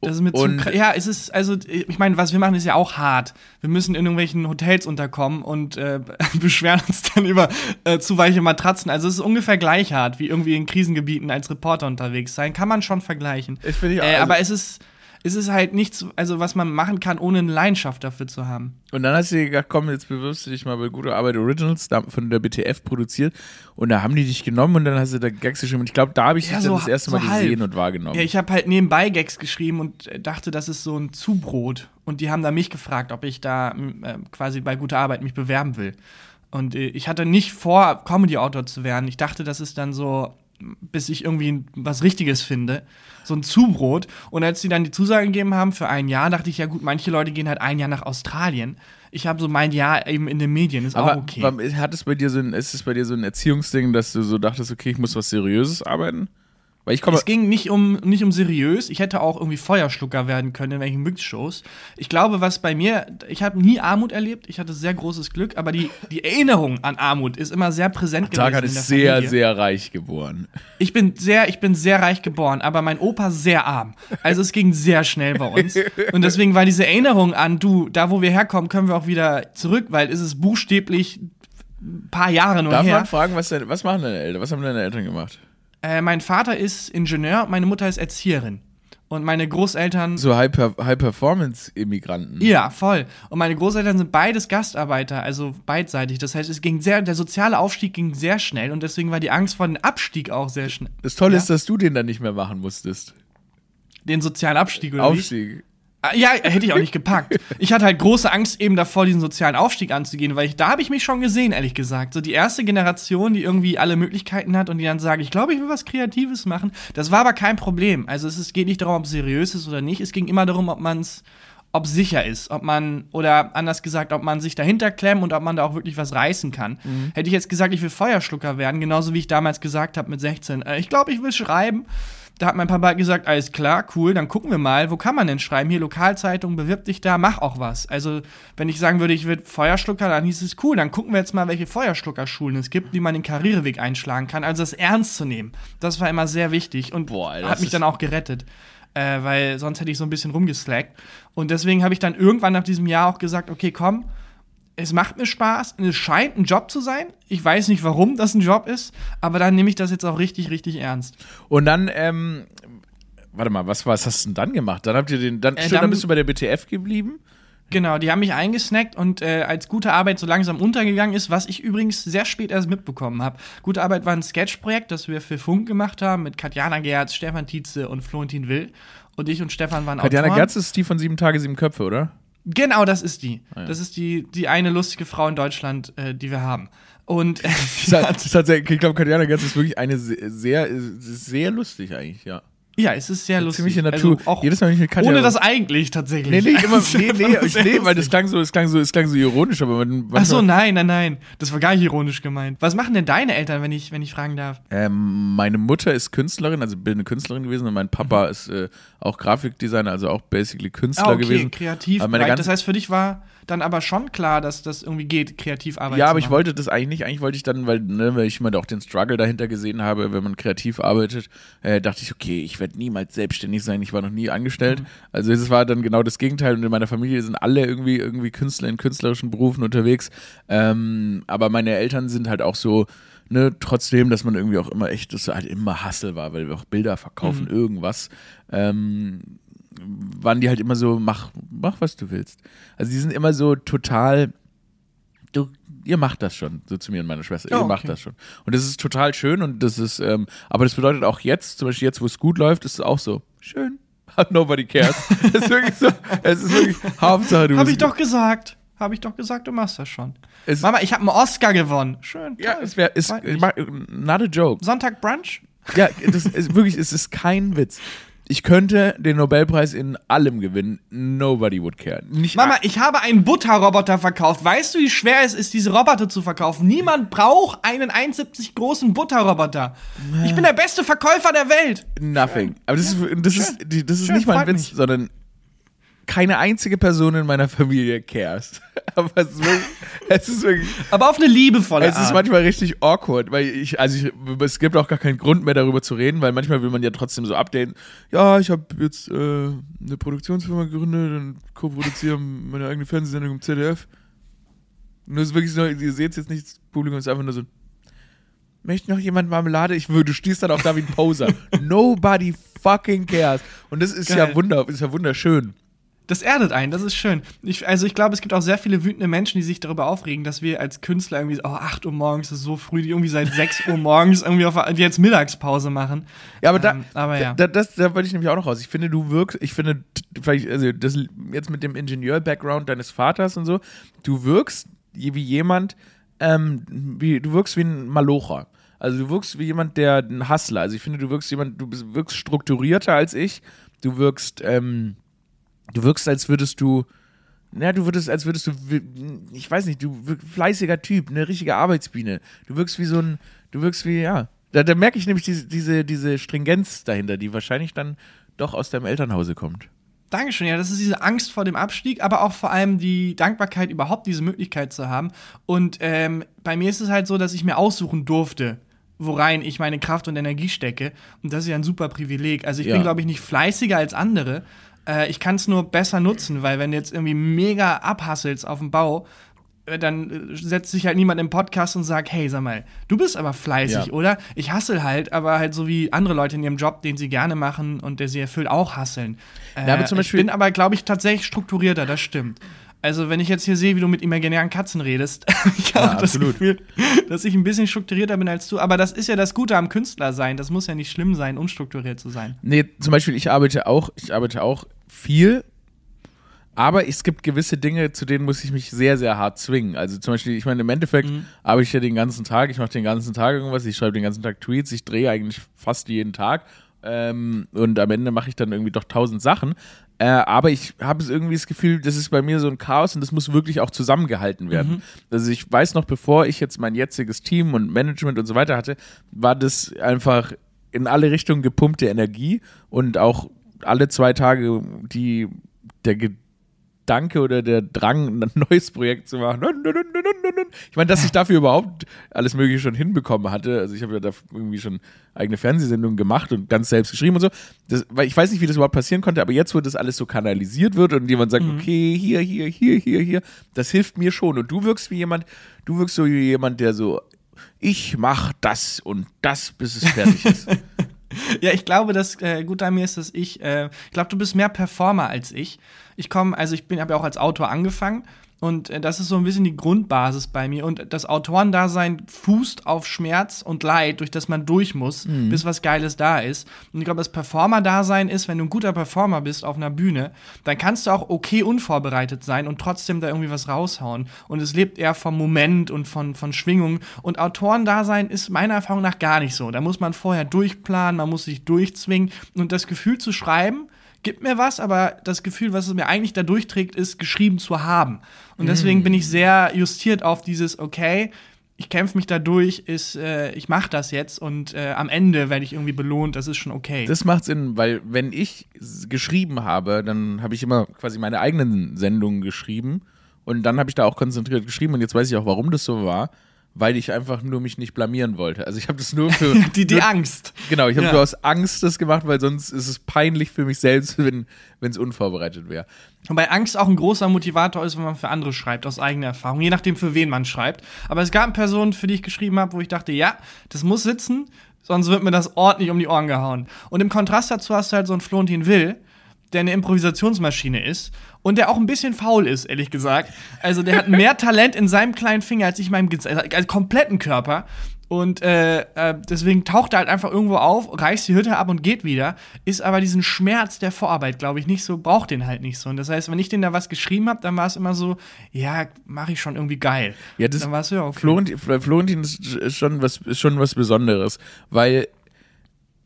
B: Das ist mir zu
A: Und-
B: kra- ja, es ist, also, ich meine, was wir machen, ist ja auch hart. Wir müssen in irgendwelchen Hotels unterkommen und äh, beschweren uns dann über äh, zu weiche Matratzen. Also, es ist ungefähr gleich hart, wie irgendwie in Krisengebieten als Reporter unterwegs sein. Kann man schon vergleichen.
A: Ich finde ja,
B: äh,
A: also-
B: aber es ist, es ist halt nichts, also, was man machen kann, ohne eine Leidenschaft dafür zu haben.
A: Und dann hast du dir gedacht, komm, jetzt bewirbst du dich mal bei Gute Arbeit Originals, von der BTF produziert. Und da haben die dich genommen und dann hast du da Gags geschrieben. Und ich glaube, da habe ich
B: Ja,
A: dich
B: so-
A: dann das erste
B: so
A: Mal
B: halb.
A: gesehen und wahrgenommen.
B: Ja, ich habe halt nebenbei Gags geschrieben und äh, dachte, das ist so ein Zubrot. Und die haben da mich gefragt, ob ich da äh, quasi bei guter Arbeit mich bewerben will. Und äh, ich hatte nicht vor, Comedy-Autor zu werden. Ich dachte, das ist dann so, bis ich irgendwie was Richtiges finde. So ein Zubrot. Und als die dann die Zusage gegeben haben für ein Jahr, dachte ich, ja gut, manche Leute gehen halt ein Jahr nach Australien. Ich habe so mein Jahr eben in den Medien, ist
A: aber
B: auch okay.
A: hat es bei dir so ein, ist es bei dir so ein Erziehungsding, dass du so dachtest, okay, ich muss was Seriöses arbeiten? Weil ich komme.
B: Es ging nicht um, nicht um seriös. Ich hätte auch irgendwie Feuerschlucker werden können in welchen Mix-Shows. Ich glaube, was bei mir, ich habe nie Armut erlebt. Ich hatte sehr großes Glück, aber die, die Erinnerung an Armut ist immer sehr präsent in der
A: ist sehr,
B: Familie.
A: sehr reich geboren.
B: Ich bin sehr, ich bin sehr reich geboren, aber mein Opa sehr arm. Also es ging sehr schnell bei uns. Und deswegen war diese Erinnerung an, du, da wo wir herkommen, können wir auch wieder zurück, weil es ist buchstäblich ein paar Jahre nur
A: Darf
B: her.
A: man fragen, was, deine, was machen deine Eltern? Was haben deine Eltern gemacht?
B: Äh, mein Vater ist Ingenieur, meine Mutter ist Erzieherin. Und meine Großeltern.
A: So High-Performance-Immigranten.
B: Ja, voll. Und meine Großeltern sind beides Gastarbeiter, also beidseitig. Das heißt, es ging sehr, der soziale Aufstieg ging sehr schnell und deswegen war die Angst vor dem Abstieg auch sehr schnell.
A: Das Tolle
B: Ja?
A: ist, dass du den dann nicht mehr machen musstest.
B: Den sozialen Abstieg oder?
A: Aufstieg.
B: Ah, Ja, hätte ich auch nicht gepackt. Ich hatte halt große Angst eben davor, diesen sozialen Aufstieg anzugehen, weil ich, da habe ich mich schon gesehen, ehrlich gesagt. So die erste Generation, die irgendwie alle Möglichkeiten hat und die dann sagt, ich glaube, ich will was Kreatives machen. Das war aber kein Problem. Also es ist, geht nicht darum, ob es seriös ist oder nicht. Es ging immer darum, ob man es ob sicher ist, ob man, oder anders gesagt, ob man sich dahinter klemmt und ob man da auch wirklich was reißen kann. Hätte ich jetzt gesagt, ich will Feuerschlucker werden, genauso wie ich damals gesagt habe mit 16, äh, ich glaube, ich will schreiben, da hat mein Papa gesagt, alles klar, cool, dann gucken wir mal, wo kann man denn schreiben? Hier Lokalzeitung, bewirb dich da, mach auch was. Also, wenn ich sagen würde, ich will Feuerschlucker, dann hieß es cool, dann gucken wir jetzt mal, welche Feuerschluckerschulen es gibt, wie man den Karriereweg einschlagen kann. Also das ernst zu nehmen, das war immer sehr wichtig und
A: Boah, Alter,
B: hat mich dann auch gerettet. Äh, weil sonst hätte ich so ein bisschen rumgeslackt. Und deswegen habe ich dann irgendwann nach diesem Jahr auch gesagt, okay, komm, es macht mir Spaß, es scheint ein Job zu sein. Ich weiß nicht, warum das ein Job ist, aber dann nehme ich das jetzt auch richtig, richtig ernst.
A: Und dann, ähm, warte mal, was, was hast du denn dann gemacht? Dann habt ihr den, dann,
B: Äh,
A: stimmt, dann
B: dann-
A: bist du bei der BTF geblieben.
B: Genau, die haben mich eingesnackt und äh, als gute Arbeit so langsam untergegangen ist, was ich übrigens sehr spät erst mitbekommen habe. Gute Arbeit war ein Sketchprojekt, das wir für Funk gemacht haben mit Katjana Gerz, Stefan Tietze und Florentin Will. Und ich und Stefan waren
A: Katjana
B: Autoren.
A: Gerz ist die von sieben Tage, sieben Köpfe, oder?
B: Genau, das ist die.
A: Ah, ja.
B: Das ist die, die eine lustige Frau in Deutschland, äh, die wir haben. Und äh,
A: Das hat, das hat sehr, ich glaube, Katjana Gerz ist wirklich eine sehr, sehr, sehr lustig eigentlich, ja.
B: Ja, es ist sehr lustig.
A: Ziemliche Natur.
B: Also auch
A: Jedes Mal, wenn ich mit Katja.
B: ohne das eigentlich tatsächlich.
A: Nee, nee, immer, nee, nee, ich, nee, weil das klang so, es klang so, es klang so ironisch, aber man,
B: Ach so, nein, nein, nein. Das war gar nicht ironisch gemeint. Was machen denn deine Eltern, wenn ich, wenn ich fragen darf?
A: Ähm, meine Mutter ist Künstlerin, also bildende Künstlerin gewesen und mein Papa ist äh, auch Grafikdesigner, also auch basically Künstler
B: Mhm. Ah, okay,
A: gewesen.
B: kreativ.
A: Meine
B: Das heißt, für dich war dann aber schon klar, dass das irgendwie geht, kreativ arbeiten
A: Ja, aber ich wollte das eigentlich nicht. Eigentlich wollte ich dann, weil, ne, weil ich immer auch den Struggle dahinter gesehen habe, wenn man kreativ arbeitet, äh, dachte ich, okay, ich werde niemals selbstständig sein. Ich war noch nie angestellt.
B: Mhm.
A: Also es war dann genau das Gegenteil. Und in meiner Familie sind alle irgendwie irgendwie Künstler in künstlerischen Berufen unterwegs. Ähm, aber meine Eltern sind halt auch so. Ne, trotzdem, dass man irgendwie auch immer echt, dass halt immer Hassel war, weil wir auch Bilder verkaufen,
B: Mhm.
A: irgendwas. Ähm, waren die halt immer so, mach, mach, was du willst. Also die sind immer so total, du, ihr macht das schon, so zu mir und meiner Schwester,
B: Oh,
A: ihr macht
B: okay.
A: das schon. Und das ist total schön und das ist, ähm, aber das bedeutet auch jetzt, zum Beispiel jetzt, wo es gut läuft, ist es auch so, schön. Nobody cares. Es ist wirklich so, es ist wirklich, Hauptsache du
B: Hab ich doch gesagt. Hab ich doch gesagt, du machst das schon.
A: Es-
B: Mama, ich habe einen Oscar gewonnen. Schön.
A: Ja,
B: toll.
A: es wäre, ist, not a joke.
B: Sonntag Brunch?
A: Ja, das ist wirklich, es ist kein Witz. Ich könnte den Nobelpreis in allem gewinnen. Nobody would care. Nicht
B: Mama, ich habe einen Butterroboter verkauft. Weißt du, wie schwer es ist, diese Roboter zu verkaufen? Niemand braucht einen 1,70 großen Butterroboter. Ich bin der beste Verkäufer der Welt.
A: Nothing. Aber das ist, das ist, die- das ist
B: Schön,
A: nicht mal ein
B: freut
A: Witz,
B: mich.
A: sondern keine einzige Person in meiner Familie cares. Aber es ist wirklich, es ist wirklich,
B: Aber auf eine liebevolle
A: es ist
B: Art.
A: manchmal richtig awkward, weil ich, also ich, es gibt auch gar keinen Grund mehr darüber zu reden, weil manchmal will man ja trotzdem so updaten. Ja, ich habe jetzt äh, eine Produktionsfirma gegründet und co-produziere meine eigene Fernsehsendung im ZDF. Das ist wirklich so, ihr seht es jetzt nicht, das Publikum ist einfach nur so, möchte noch jemand Marmelade? Ich würde, du stehst dann auch da wie ein Poser. Nobody fucking cares. Und das ist ja
B: Geil.
A: wunder, ist ja wunderschön.
B: Das erdet einen, das ist schön. Ich, also ich glaube, es gibt auch sehr viele wütende Menschen, die sich darüber aufregen, dass wir als Künstler irgendwie, oh, 8 Uhr morgens ist so früh, die irgendwie seit 6 Uhr morgens irgendwie auf die jetzt Mittagspause machen.
A: Ja, aber da,
B: Ähm, aber ja.
A: da, das, da wollte ich nämlich auch noch raus. Ich finde, du wirkst, ich finde, vielleicht, also das jetzt mit dem Ingenieur-Background deines Vaters und so, du wirkst wie jemand, ähm, wie, du wirkst wie ein Malocher. Also du wirkst wie jemand, der ein Hustler. Also ich finde, du wirkst jemand, du wirkst strukturierter als ich. Du wirkst, ähm, du wirkst, als würdest du, na, du würdest, als würdest du, ich weiß nicht, du fleißiger Typ, eine richtige Arbeitsbiene. Du wirkst wie so ein, du wirkst wie, ja. Da, da merke ich nämlich diese, diese, diese Stringenz dahinter, die wahrscheinlich dann doch aus deinem Elternhause kommt.
B: Dankeschön, ja, das ist diese Angst vor dem Abstieg, aber auch vor allem die Dankbarkeit, überhaupt diese Möglichkeit zu haben. Und ähm, bei mir ist es halt so, dass ich mir aussuchen durfte, worein ich meine Kraft und Energie stecke. Und das ist ja ein super Privileg. Also ich
A: Ja.
B: bin, glaube ich, nicht fleißiger als andere. Äh, ich kann es nur besser nutzen, weil wenn du jetzt irgendwie mega abhasselst auf dem Bau, äh, dann äh, setzt sich halt niemand im Podcast und sagt, hey, sag mal, du bist aber fleißig,
A: Ja.
B: oder? Ich hassel halt, aber halt so wie andere Leute in ihrem Job, den sie gerne machen und der sie erfüllt, auch hasseln. Äh, ich bin aber, glaube ich, tatsächlich strukturierter, das stimmt. Also, wenn ich jetzt hier sehe, wie du mit imaginären Katzen redest, ich habe
A: Ja,
B: das
A: absolut.
B: Gefühl, dass ich ein bisschen strukturierter bin als du. Aber das ist ja das Gute am Künstler sein. Das muss ja nicht schlimm sein, unstrukturiert zu sein.
A: Nee, zum Beispiel, ich arbeite auch, ich arbeite auch viel, aber es gibt gewisse Dinge, zu denen muss ich mich sehr, sehr hart zwingen. Also zum Beispiel, ich meine, im Endeffekt arbeite ich ja den ganzen Tag, ich mache den ganzen Tag irgendwas, ich schreibe den ganzen Tag Tweets, ich drehe eigentlich fast jeden Tag. Ähm, und am Ende mache ich dann irgendwie doch tausend Sachen. Äh, aber ich habe irgendwie das Gefühl, das ist bei mir so ein Chaos und das muss wirklich auch zusammengehalten werden. Also ich weiß noch, bevor ich jetzt mein jetziges Team und Management und so weiter hatte, war das einfach in alle Richtungen gepumpte Energie und auch alle zwei Tage die, der, Ge- Gedanke oder der Drang, ein neues Projekt zu machen. Ich meine, dass ich dafür überhaupt alles Mögliche schon hinbekommen hatte. Also ich habe ja da irgendwie schon eigene Fernsehsendungen gemacht und ganz selbst geschrieben und so. Das, weil ich weiß nicht, wie das überhaupt passieren konnte, aber jetzt, wo das alles so kanalisiert wird und jemand sagt, mhm. okay, hier, hier, hier, hier, hier, das hilft mir schon. Und du wirkst wie jemand, du wirkst so wie jemand, der so, ich mach das und das, bis es fertig ist.
B: ja, ich glaube, das äh, gut an mir ist, dass ich, äh, ich glaube, du bist mehr Performer als ich. Ich komme, also ich bin, habe ja auch als Autor angefangen und äh, das ist so ein bisschen die Grundbasis bei mir. Und das Autorendasein fußt auf Schmerz und Leid, durch das man durch muss, mhm. bis was Geiles da ist. Und ich glaube, das Performer-Dasein ist, wenn du ein guter Performer bist auf einer Bühne, dann kannst du auch okay unvorbereitet sein und trotzdem da irgendwie was raushauen. Und es lebt eher vom Moment und von, von Schwingung. Und Autorendasein ist meiner Erfahrung nach gar nicht so. Da muss man vorher durchplanen, man muss sich durchzwingen. Und das Gefühl zu schreiben, gibt mir was, aber das Gefühl, was es mir eigentlich da durchträgt, ist, geschrieben zu haben. Und deswegen mm. bin ich sehr justiert auf dieses, okay, ich kämpfe mich da durch, ist, äh, ich mache das jetzt und äh, am Ende werde ich irgendwie belohnt, das ist schon okay.
A: Das macht Sinn, weil wenn ich geschrieben habe, dann habe ich immer quasi meine eigenen Sendungen geschrieben und dann habe ich da auch konzentriert geschrieben und jetzt weiß ich auch, warum das so war weil ich einfach nur mich nicht blamieren wollte. Also ich habe das nur für
B: die die nur, Angst.
A: Genau, ich habe ja. nur aus Angst das gemacht, weil sonst ist es peinlich für mich selbst, wenn es unvorbereitet wäre.
B: Wobei Angst auch ein großer Motivator ist, wenn man für andere schreibt, aus eigener Erfahrung, je nachdem für wen man schreibt. Aber es gab Personen, für die ich geschrieben habe, wo ich dachte, ja, das muss sitzen, sonst wird mir das ordentlich um die Ohren gehauen. Und im Kontrast dazu hast du halt so einen Florentin Will, der eine Improvisationsmaschine ist und der auch ein bisschen faul ist, ehrlich gesagt. Also der hat mehr Talent in seinem kleinen Finger als ich in meinem also kompletten Körper. Und äh, äh, deswegen taucht er halt einfach irgendwo auf, reißt die Hütte ab und geht wieder. Ist aber diesen Schmerz der Vorarbeit, glaube ich, nicht so, braucht den halt nicht so. Und das heißt, wenn ich den da was geschrieben habe, dann war es immer so, ja, mache ich schon irgendwie geil.
A: Ja, das dann war es ja okay. Florentin, Florentin ist schon was, ist schon was Besonderes, weil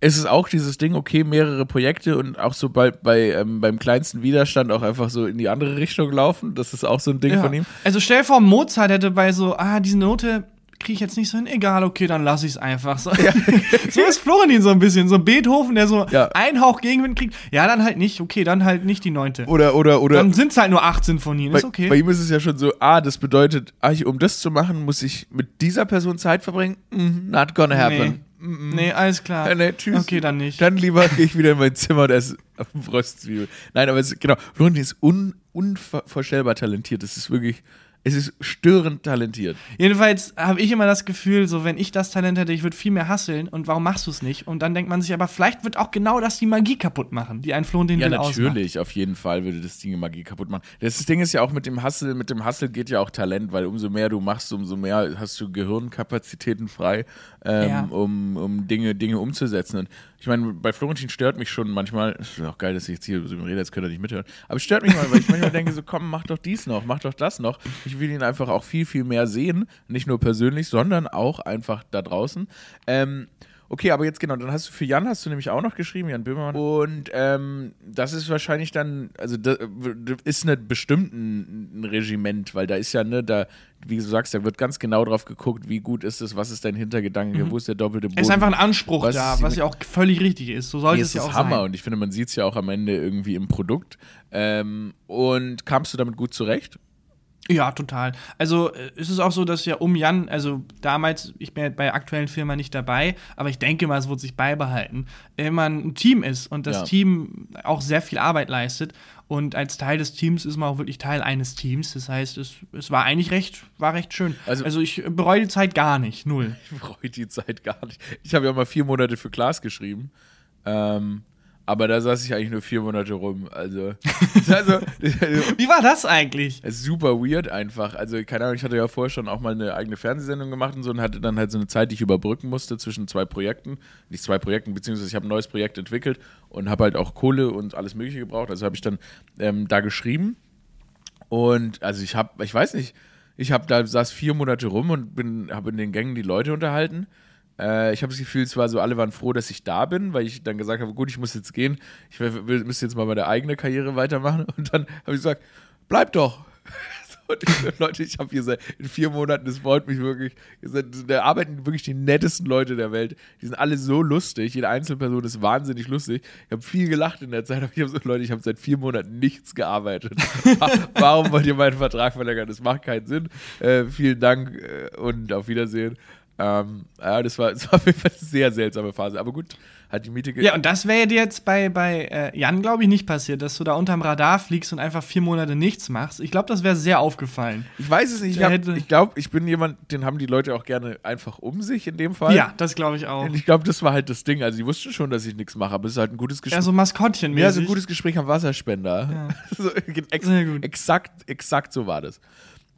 A: es ist auch dieses Ding, okay, mehrere Projekte und auch so bei, bei ähm, beim kleinsten Widerstand auch einfach so in die andere Richtung laufen. Das ist auch so ein Ding ja. von ihm.
B: Also stell dir vor, Mozart hätte bei so, ah, diese Note kriege ich jetzt nicht so hin, egal, okay, dann lasse ich es einfach. So. Ja. so ist Florentin so ein bisschen, so Beethoven, der so ja. einen Hauch Gegenwind kriegt. Ja, dann halt nicht, okay, dann halt nicht die neunte.
A: Oder, oder, oder.
B: Dann sind es halt nur 18 von ihnen, ist okay.
A: Bei ihm ist es ja schon so, ah, das bedeutet, ah, um das zu machen, muss ich mit dieser Person Zeit verbringen? Mm, not gonna happen.
B: Nee. Nee, alles klar. Ja, nee, tschüss. Okay, dann nicht.
A: Dann lieber gehe ich wieder in mein Zimmer und esse Fröstzwiebel. Nein, aber es, genau, Florentin ist un, unvorstellbar talentiert. Das ist wirklich es ist störend talentiert.
B: Jedenfalls habe ich immer das Gefühl, so wenn ich das Talent hätte, ich würde viel mehr hasseln und warum machst du es nicht? Und dann denkt man sich, aber vielleicht wird auch genau das die Magie kaputt machen, die ein Floh den
A: Ja,
B: Will
A: natürlich,
B: ausmacht.
A: auf jeden Fall würde das Ding Magie kaputt machen. Das Ding ist ja auch mit dem Hassel, mit dem Hassel geht ja auch Talent, weil umso mehr du machst, umso mehr hast du Gehirnkapazitäten frei, ähm, ja. um, um Dinge, Dinge umzusetzen. Und ich meine, bei Florentin stört mich schon manchmal, ist auch geil, dass ich jetzt hier so rede, jetzt könnt ihr nicht mithören, aber es stört mich mal, weil ich manchmal denke, so komm, mach doch dies noch, mach doch das noch. Ich will ihn einfach auch viel, viel mehr sehen, nicht nur persönlich, sondern auch einfach da draußen. Ähm, Okay, aber jetzt genau, dann hast du für Jan hast du nämlich auch noch geschrieben, Jan Böhmermann. Und ähm, das ist wahrscheinlich dann, also das ist nicht bestimmt ein, Regiment, weil da ist ja, ne, da, wie du sagst, da wird ganz genau drauf geguckt, wie gut ist es, was ist dein Hintergedanke, mhm. wo ist der doppelte Boden.
B: Es ist einfach ein Anspruch was da, was ja auch völlig richtig ist. So sollte es ja auch
A: Hammer
B: sein.
A: und ich finde, man sieht es ja auch am Ende irgendwie im Produkt. Ähm, und kamst du damit gut zurecht?
B: Ja, total. Also äh, es ist auch so, dass ja um Jan, also damals, ich bin ja bei aktuellen Filmen nicht dabei, aber ich denke mal, es wird sich beibehalten, immer ein Team ist und das ja. Team auch sehr viel Arbeit leistet. Und als Teil des Teams ist man auch wirklich Teil eines Teams. Das heißt, es, es war eigentlich recht, war recht schön. Also, also ich bereue die Zeit gar nicht, null.
A: Ich bereue die Zeit gar nicht. Ich habe ja mal vier Monate für Klaas geschrieben. Ähm, aber da saß ich eigentlich nur vier Monate rum. Also, also
B: wie war das eigentlich?
A: Super weird einfach. Also, keine Ahnung, ich hatte ja vorher schon auch mal eine eigene Fernsehsendung gemacht und so und hatte dann halt so eine Zeit, die ich überbrücken musste zwischen zwei Projekten. Nicht zwei Projekten, beziehungsweise ich habe ein neues Projekt entwickelt und habe halt auch Kohle und alles Mögliche gebraucht. Also habe ich dann ähm, da geschrieben. Und also ich habe, ich weiß nicht, ich habe da saß vier Monate rum und bin, habe in den Gängen die Leute unterhalten. Äh, ich habe das Gefühl, es war so, alle waren froh, dass ich da bin, weil ich dann gesagt habe, gut, ich muss jetzt gehen, ich müsste jetzt mal meine eigene Karriere weitermachen. Und dann habe ich gesagt, bleib doch. Ich Leute, ich habe hier seit in vier Monaten, das freut mich wirklich. Da arbeiten wirklich die nettesten Leute der Welt. Die sind alle so lustig. Jede Einzelperson ist wahnsinnig lustig. Ich habe viel gelacht in der Zeit, aber ich habe so, Leute, ich habe seit vier Monaten nichts gearbeitet. Warum wollt ihr meinen Vertrag verlängern? Das macht keinen Sinn. Äh, vielen Dank äh, und auf Wiedersehen. Ähm, ja, das war, das war auf jeden Fall eine sehr seltsame Phase. Aber gut, hat die Miete
B: Ja, und das wäre dir jetzt bei, bei äh, Jan, glaube ich, nicht passiert, dass du da unterm Radar fliegst und einfach vier Monate nichts machst. Ich glaube, das wäre sehr aufgefallen.
A: Ich weiß es nicht. Ich, hab- ich glaube, ich bin jemand, den haben die Leute auch gerne einfach um sich in dem Fall.
B: Ja, das glaube ich auch.
A: Und ich glaube, das war halt das Ding. Also, die wussten schon, dass ich nichts mache, aber es ist halt ein gutes Gespräch.
B: Ja, so Maskottchen
A: Ja, so ein gutes Gespräch am Wasserspender.
B: Ja.
A: so, ex
B: Sehr gut.
A: Exakt, exakt so war das.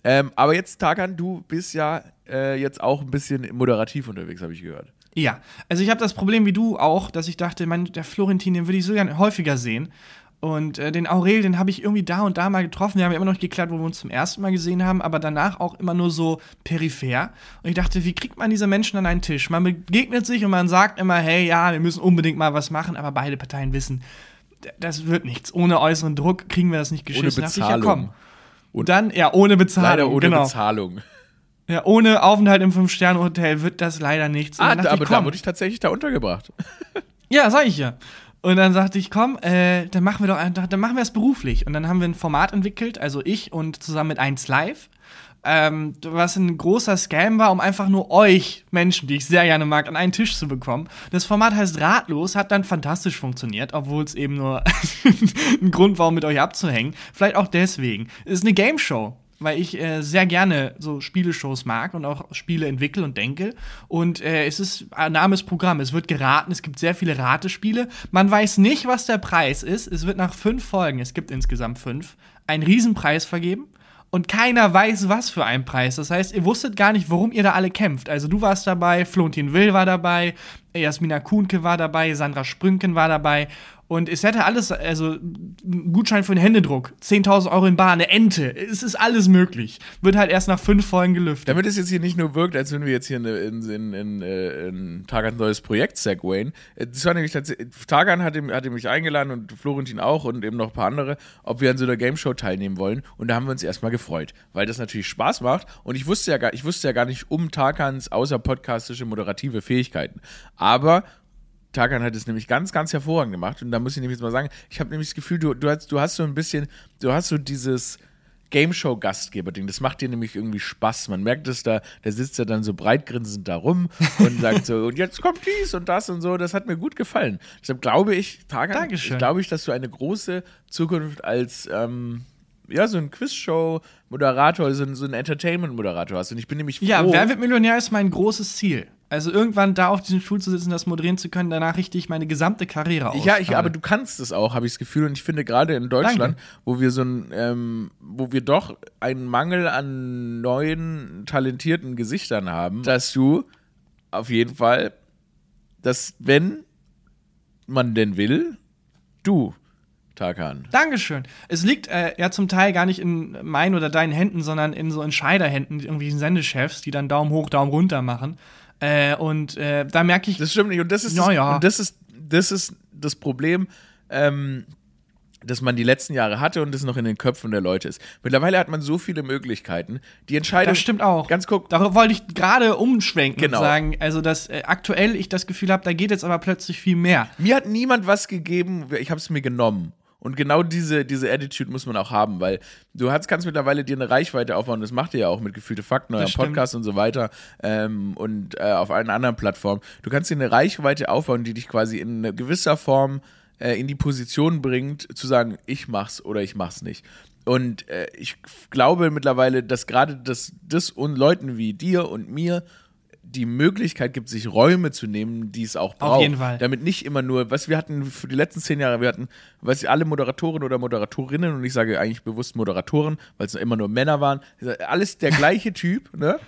A: Ähm, aber jetzt, Tagan, du bist ja äh, jetzt auch ein bisschen moderativ unterwegs, habe ich gehört.
B: Ja, also ich habe das Problem wie du auch, dass ich dachte, mein, der Florentin, den würde ich so gerne häufiger sehen. Und äh, den Aurel, den habe ich irgendwie da und da mal getroffen. Wir haben ja immer noch nicht geklärt, wo wir uns zum ersten Mal gesehen haben, aber danach auch immer nur so peripher. Und ich dachte, wie kriegt man diese Menschen an einen Tisch? Man begegnet sich und man sagt immer, hey, ja, wir müssen unbedingt mal was machen, aber beide Parteien wissen, das wird nichts. Ohne äußeren Druck kriegen wir das nicht geschissen.
A: Ohne
B: Da dachte ich,
A: Bezahlung.
B: ja, komm. Und dann, ja, ohne Bezahlung.
A: Leider ohne
B: genau.
A: Bezahlung.
B: Ja, ohne Aufenthalt im Fünf-Sterne-Hotel wird das leider nichts.
A: Ah,
B: dachte
A: aber
B: ich,
A: da wurde ich tatsächlich da untergebracht.
B: Ja, sag ich ja. Und dann sagte ich, komm, äh, dann machen wir doch einfach, dann machen wir es beruflich. Und dann haben wir ein Format entwickelt, also ich und zusammen mit 1 Live, ähm, was ein großer Scam war, um einfach nur euch Menschen, die ich sehr gerne mag, an einen Tisch zu bekommen. Das Format heißt Ratlos, hat dann fantastisch funktioniert, obwohl es eben nur ein Grund war, um mit euch abzuhängen. Vielleicht auch deswegen. Es ist eine Game Show weil ich äh, sehr gerne so Spieleshows mag und auch Spiele entwickle und denke. Und äh, es ist ein Name ist Programm. Es wird geraten, es gibt sehr viele Ratespiele. Man weiß nicht, was der Preis ist. Es wird nach fünf Folgen, es gibt insgesamt fünf, einen Riesenpreis vergeben. Und keiner weiß, was für ein Preis. Das heißt, ihr wusstet gar nicht, warum ihr da alle kämpft. Also du warst dabei, Florentin Will war dabei, Jasmina Kuhnke war dabei, Sandra Sprünken war dabei. Und es hätte alles, also ein Gutschein für einen Händedruck, 10.000 Euro in Bar, eine Ente, es ist alles möglich. Wird halt erst nach fünf Folgen gelüftet.
A: Damit es jetzt hier nicht nur wirkt, als wenn wir jetzt hier in, in, in, in, äh, Tagan neues Projekt segwayen. Äh, Das war nämlich Tagan hatte, hatte mich eingeladen und Florentin auch und eben noch ein paar andere, ob wir an so einer Game Show teilnehmen wollen. Und da haben wir uns erstmal gefreut, weil das natürlich Spaß macht. Und ich wusste ja gar, ich wusste ja gar nicht um Tagans außer podcastische moderative Fähigkeiten. Aber Tarkan hat es nämlich ganz, ganz hervorragend gemacht. Und da muss ich nämlich jetzt mal sagen, ich habe nämlich das Gefühl, du, du, hast, du hast so ein bisschen, du hast so dieses Game Show Gastgeber-Ding. Das macht dir nämlich irgendwie Spaß. Man merkt es da, der sitzt ja dann so breitgrinsend da rum und sagt so, und jetzt kommt dies und das und so. Das hat mir gut gefallen. Deshalb glaube ich, Tarkan,
B: Dankeschön.
A: glaube ich, dass du eine große Zukunft als ähm, ja, so ein Quizshow-Moderator, so ein, so ein Entertainment-Moderator hast. Und ich bin nämlich froh.
B: Ja, Wer wird Millionär ist mein großes Ziel. Also irgendwann da auf diesem Stuhl zu sitzen, das moderieren zu können, danach richte ich meine gesamte Karriere aus.
A: Ja, ich, aber du kannst es auch, habe ich das Gefühl. Und ich finde gerade in Deutschland,
B: Danke.
A: wo wir so ein, ähm, wo wir doch einen Mangel an neuen, talentierten Gesichtern haben, dass du auf jeden Fall, dass wenn man denn will, du, Tarkan.
B: Dankeschön. Es liegt äh, ja zum Teil gar nicht in meinen oder deinen Händen, sondern in so Entscheiderhänden, irgendwie Sendechefs, die dann Daumen hoch, Daumen runter machen. Äh, und äh, da merke ich,
A: Das stimmt nicht. Und das ist, das,
B: ja.
A: Und das, ist, das ist das Problem, ähm, das man die letzten Jahre hatte und das noch in den Köpfen der Leute ist. Mittlerweile hat man so viele Möglichkeiten. Die Entscheidung.
B: das stimmt auch.
A: Ganz guck.
B: Darauf wollte ich gerade umschwenken
A: Genau.
B: und sagen, also dass äh, aktuell ich das Gefühl habe, da geht jetzt aber plötzlich viel mehr.
A: Mir hat niemand was gegeben, ich habe es mir genommen. Und genau diese, diese Attitude muss man auch haben, weil du hast, kannst mittlerweile dir eine Reichweite aufbauen. Das macht ihr ja auch mit gefühlte Fakten, eurem. Podcast und so weiter ähm, und äh, auf allen anderen Plattformen. Du kannst dir eine Reichweite aufbauen, die dich quasi in gewisser Form äh, in die Position bringt, zu sagen, ich mach's oder ich mach's nicht. Und äh, ich glaube mittlerweile, dass gerade das, das und Leuten wie dir und mir die Möglichkeit gibt, sich Räume zu nehmen, die es auch braucht.
B: jeden Fall.
A: Damit nicht immer nur, was wir hatten für die letzten zehn Jahre, wir hatten, was alle Moderatoren oder Moderatorinnen, und ich sage eigentlich bewusst Moderatoren, weil es immer nur Männer waren, alles der gleiche Typ, ne?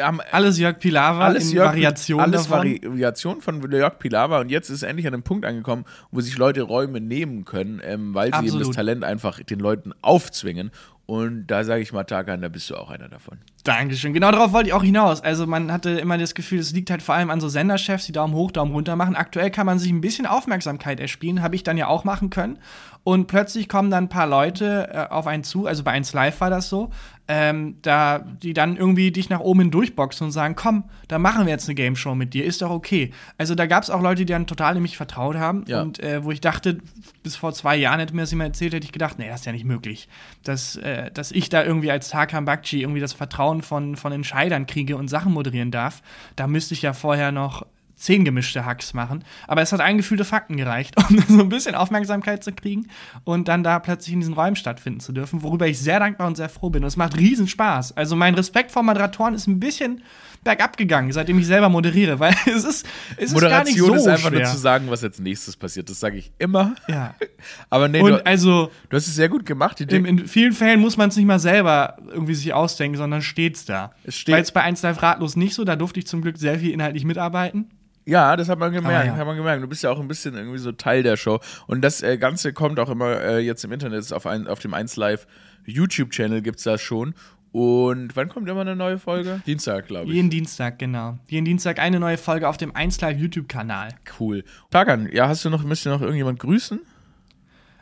A: Haben
B: Alles Jörg Pilawa
A: alles Jörg,
B: Variationen
A: alles
B: davon.
A: Variation von Jörg Pilawa und jetzt ist es endlich an einem Punkt angekommen, wo sich Leute Räume nehmen können, ähm, weil sie eben das
B: Absolut.
A: Talent einfach den Leuten aufzwingen. Und da sage ich mal, Tarkan, da bist du auch einer davon.
B: Dankeschön. Genau darauf wollte ich auch hinaus. Also man hatte immer das Gefühl, es liegt halt vor allem an so Senderchefs, die Daumen hoch, Daumen runter machen. Aktuell kann man sich ein bisschen Aufmerksamkeit erspielen, habe ich dann ja auch machen können. Und plötzlich kommen dann ein paar Leute äh, auf einen zu, also bei 1 Live war das so, ähm, da, die dann irgendwie dich nach oben hin durchboxen und sagen, komm, da machen wir jetzt eine Game Show mit dir, ist doch okay. Also da gab es auch Leute, die dann total in mich vertraut haben
A: Ja.
B: und äh, wo ich dachte, bis vor zwei Jahren hätte mir das jemand erzählt, hätte ich gedacht, nee, das ist ja nicht möglich, dass, äh, dass ich da irgendwie als Tarkan Bakci irgendwie das Vertrauen von, von Entscheidern kriege und Sachen moderieren darf. Da müsste ich ja vorher noch zehn gemischte Hacks machen. Aber es hat eingefühlte Fakten gereicht, um so ein bisschen Aufmerksamkeit zu kriegen und dann da plötzlich in diesen Räumen stattfinden zu dürfen, worüber ich sehr dankbar und sehr froh bin. Und es macht riesen Spaß. Also mein Respekt vor Moderatoren ist ein bisschen bergab gegangen, seitdem ich selber moderiere, weil es ist, es ist gar nicht so
A: Moderation ist einfach
B: schwer.
A: nur zu sagen, was als nächstes passiert. Das sage ich immer.
B: ja.
A: Aber nee,
B: Und
A: du,
B: also
A: du hast es sehr gut gemacht. Die
B: in, in vielen Fällen muss man es nicht mal selber irgendwie sich ausdenken, sondern steht's da.
A: Es steht-
B: Weil es bei 1 Live ratlos nicht so, da durfte ich zum Glück sehr viel inhaltlich mitarbeiten.
A: Ja, das hat man gemerkt,
B: Ah, ja.
A: hat man gemerkt. Du bist ja auch ein bisschen irgendwie so Teil der Show. Und das äh, Ganze kommt auch immer äh, jetzt im Internet, auf, ein, auf dem 1 Live YouTube-Channel gibt's das schon. Und wann kommt immer eine neue Folge? Dienstag, glaube ich.
B: Jeden Dienstag, genau. Jeden Dienstag eine neue Folge auf dem 1 Live YouTube-Kanal.
A: Cool. Tagan, ja, hast du noch, müsst ihr noch irgendjemand grüßen?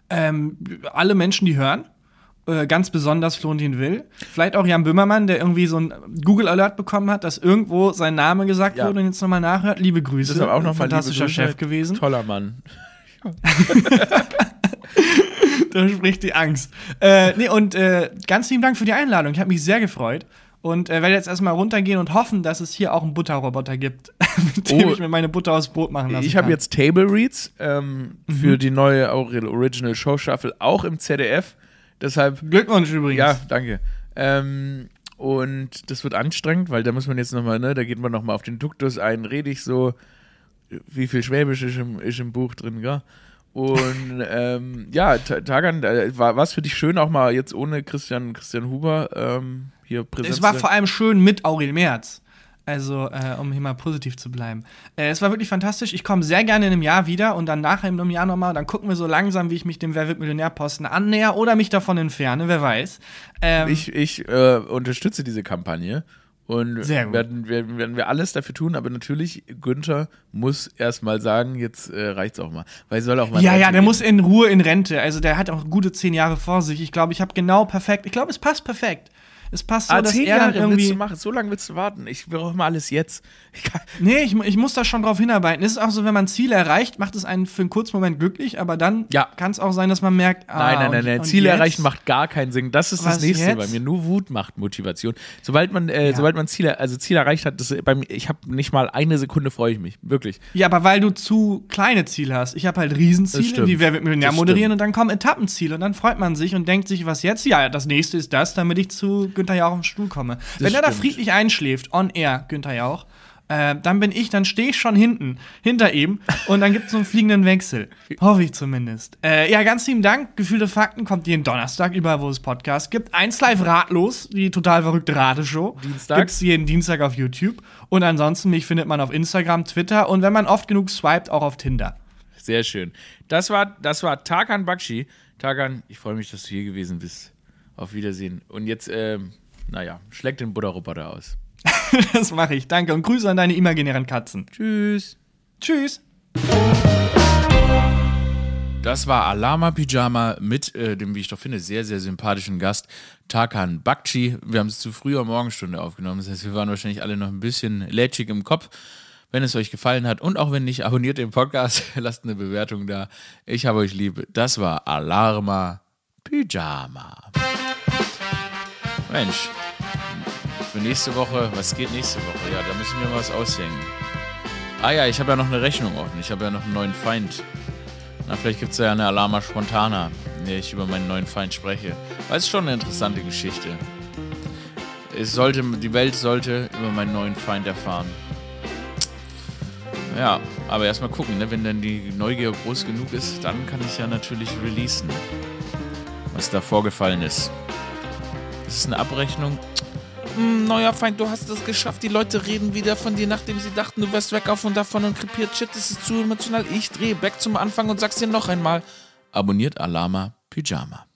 B: Ähm, alle Menschen, die hören. Äh, ganz besonders Florentin Will. Vielleicht auch Jan Böhmermann, der irgendwie so ein Google-Alert bekommen hat, dass irgendwo sein Name gesagt
A: Ja.
B: wurde und jetzt nochmal nachhört. Liebe Grüße.
A: Deshalb auch noch mal
B: Fantastischer
A: liebe Grüße.
B: Chef gewesen.
A: Toller Mann.
B: Da spricht die Angst. Äh, nee, und äh, ganz lieben Dank für die Einladung. Ich habe mich sehr gefreut. Und äh, werde jetzt erstmal runtergehen und hoffen, dass es hier auch einen Butterroboter gibt, mit dem
A: Oh.
B: ich mir meine Butter aus Brot machen lasse.
A: Ich habe jetzt Table Reads ähm,
B: Mhm.
A: für die neue Aurel Original Show Shuffle auch im ZDF. Deshalb
B: Glückwunsch übrigens.
A: Ja, danke. Ähm, und das wird anstrengend, weil da muss man jetzt nochmal, ne, da geht man nochmal auf den Duktus ein, rede ich so, wie viel Schwäbisch ist im, ist im Buch drin, gell? Und ähm, ja, Ta- Tagan, äh, war es für dich schön, auch mal jetzt ohne Christian, Christian Huber ähm, hier präsent
B: Es war vor allem schön mit Aurel Merz. Also, äh, um hier mal positiv zu bleiben. Äh, es war wirklich fantastisch. Ich komme sehr gerne in einem Jahr wieder und dann nachher in einem Jahr nochmal. Dann gucken wir so langsam, wie ich mich dem Wer wird Millionär-Posten annäher oder mich davon entferne, wer weiß. Ähm,
A: Ich, ich äh, unterstütze diese Kampagne und. Werden, werden, werden wir alles dafür tun, aber natürlich, Günther muss erstmal sagen, jetzt äh, reicht's auch mal. Weil soll auch mal
B: ja,
A: Rente
B: ja, der
A: gehen.
B: muss in Ruhe in Rente. Also, der hat auch gute zehn Jahre vor sich. Ich glaube, ich habe genau perfekt. Ich glaube, es passt perfekt. Es passt so,
A: Ah,
B: dass
A: zehn
B: er dann
A: Jahre willst
B: irgendwie.
A: du machen, so lange willst du warten. Ich will auch mal alles jetzt. Ich kann,
B: Nee, ich, ich muss da schon drauf hinarbeiten. Es ist auch so, wenn man Ziele erreicht, macht es einen für einen kurzen Moment glücklich, aber dann
A: Ja.
B: kann es auch sein, dass man merkt, ah,
A: nein, nein, nein, nein. Ziele
B: jetzt?
A: erreichen macht gar keinen Sinn. Das ist das
B: Was
A: nächste
B: jetzt?
A: bei mir. Nur Wut macht Motivation. Sobald man, äh,
B: Ja.
A: sobald man Ziele, also Ziele erreicht hat, das, bei mir, ich habe nicht mal eine Sekunde freue ich mich. Wirklich.
B: Ja, aber weil du zu kleine Ziele hast. Ich habe halt
A: Das
B: Riesenziele, wie Wer wird Millionär
A: Das
B: moderieren und dann kommen Etappenziele und dann freut man sich und denkt sich, was jetzt? Ja, das nächste ist das, damit ich zu Günther Jauch auf den Stuhl komme. Wenn er da friedlich einschläft, on air, Günther Jauch, äh, dann bin ich, dann stehe ich schon hinten, hinter ihm und dann gibt es so einen fliegenden Wechsel. Hoffe ich zumindest. Äh, ja, ganz lieben Dank. Gefühlte Fakten kommt jeden Donnerstag, überall, wo es Podcasts gibt. Eins live ratlos, die total verrückte Rateshow.
A: Dienstags.
B: Gibt's jeden Dienstag auf YouTube. Und ansonsten, mich findet man auf Instagram, Twitter und wenn man oft genug swiped, auch auf Tinder.
A: Sehr schön. Das war, das war Tarkan Bakshi. Tarkan, ich freue mich, dass du hier gewesen bist. Auf Wiedersehen. Und jetzt, ähm, naja, schlägt den Butterroboter aus.
B: das mache ich. Danke und Grüße an deine imaginären Katzen.
A: Tschüss.
B: Tschüss.
A: Das war Alama Pyjama mit äh, dem, wie ich doch finde, sehr, sehr sympathischen Gast Tarkan Bakci. Wir haben es zu früher Morgenstunde aufgenommen. Das heißt, wir waren wahrscheinlich alle noch ein bisschen lätschig im Kopf. Wenn es euch gefallen hat und auch wenn nicht, abonniert den Podcast, lasst eine Bewertung da. Ich habe euch lieb. Das war Alarma Pyjama. Mensch, für nächste Woche, was geht nächste Woche? Ja, da müssen wir was aushängen. Ah ja, ich habe ja noch eine Rechnung offen. Ich habe ja noch einen neuen Feind. Na, vielleicht gibt es ja eine Alarma Spontana, in der ich über meinen neuen Feind spreche. Weil es ist schon eine interessante Geschichte. Es sollte, die Welt sollte über meinen neuen Feind erfahren. Ja, aber erstmal gucken, ne? wenn dann die Neugier groß genug ist, dann kann ich ja natürlich releasen, was da vorgefallen ist. Das ist eine Abrechnung. Hm, neuer Feind, du hast es geschafft. Die Leute reden wieder von dir, nachdem sie dachten, du wärst weg auf und davon und krepiert. Shit, das ist zu emotional. Ich drehe back zum Anfang und sag's dir noch einmal. Abonniert Alama Pyjama.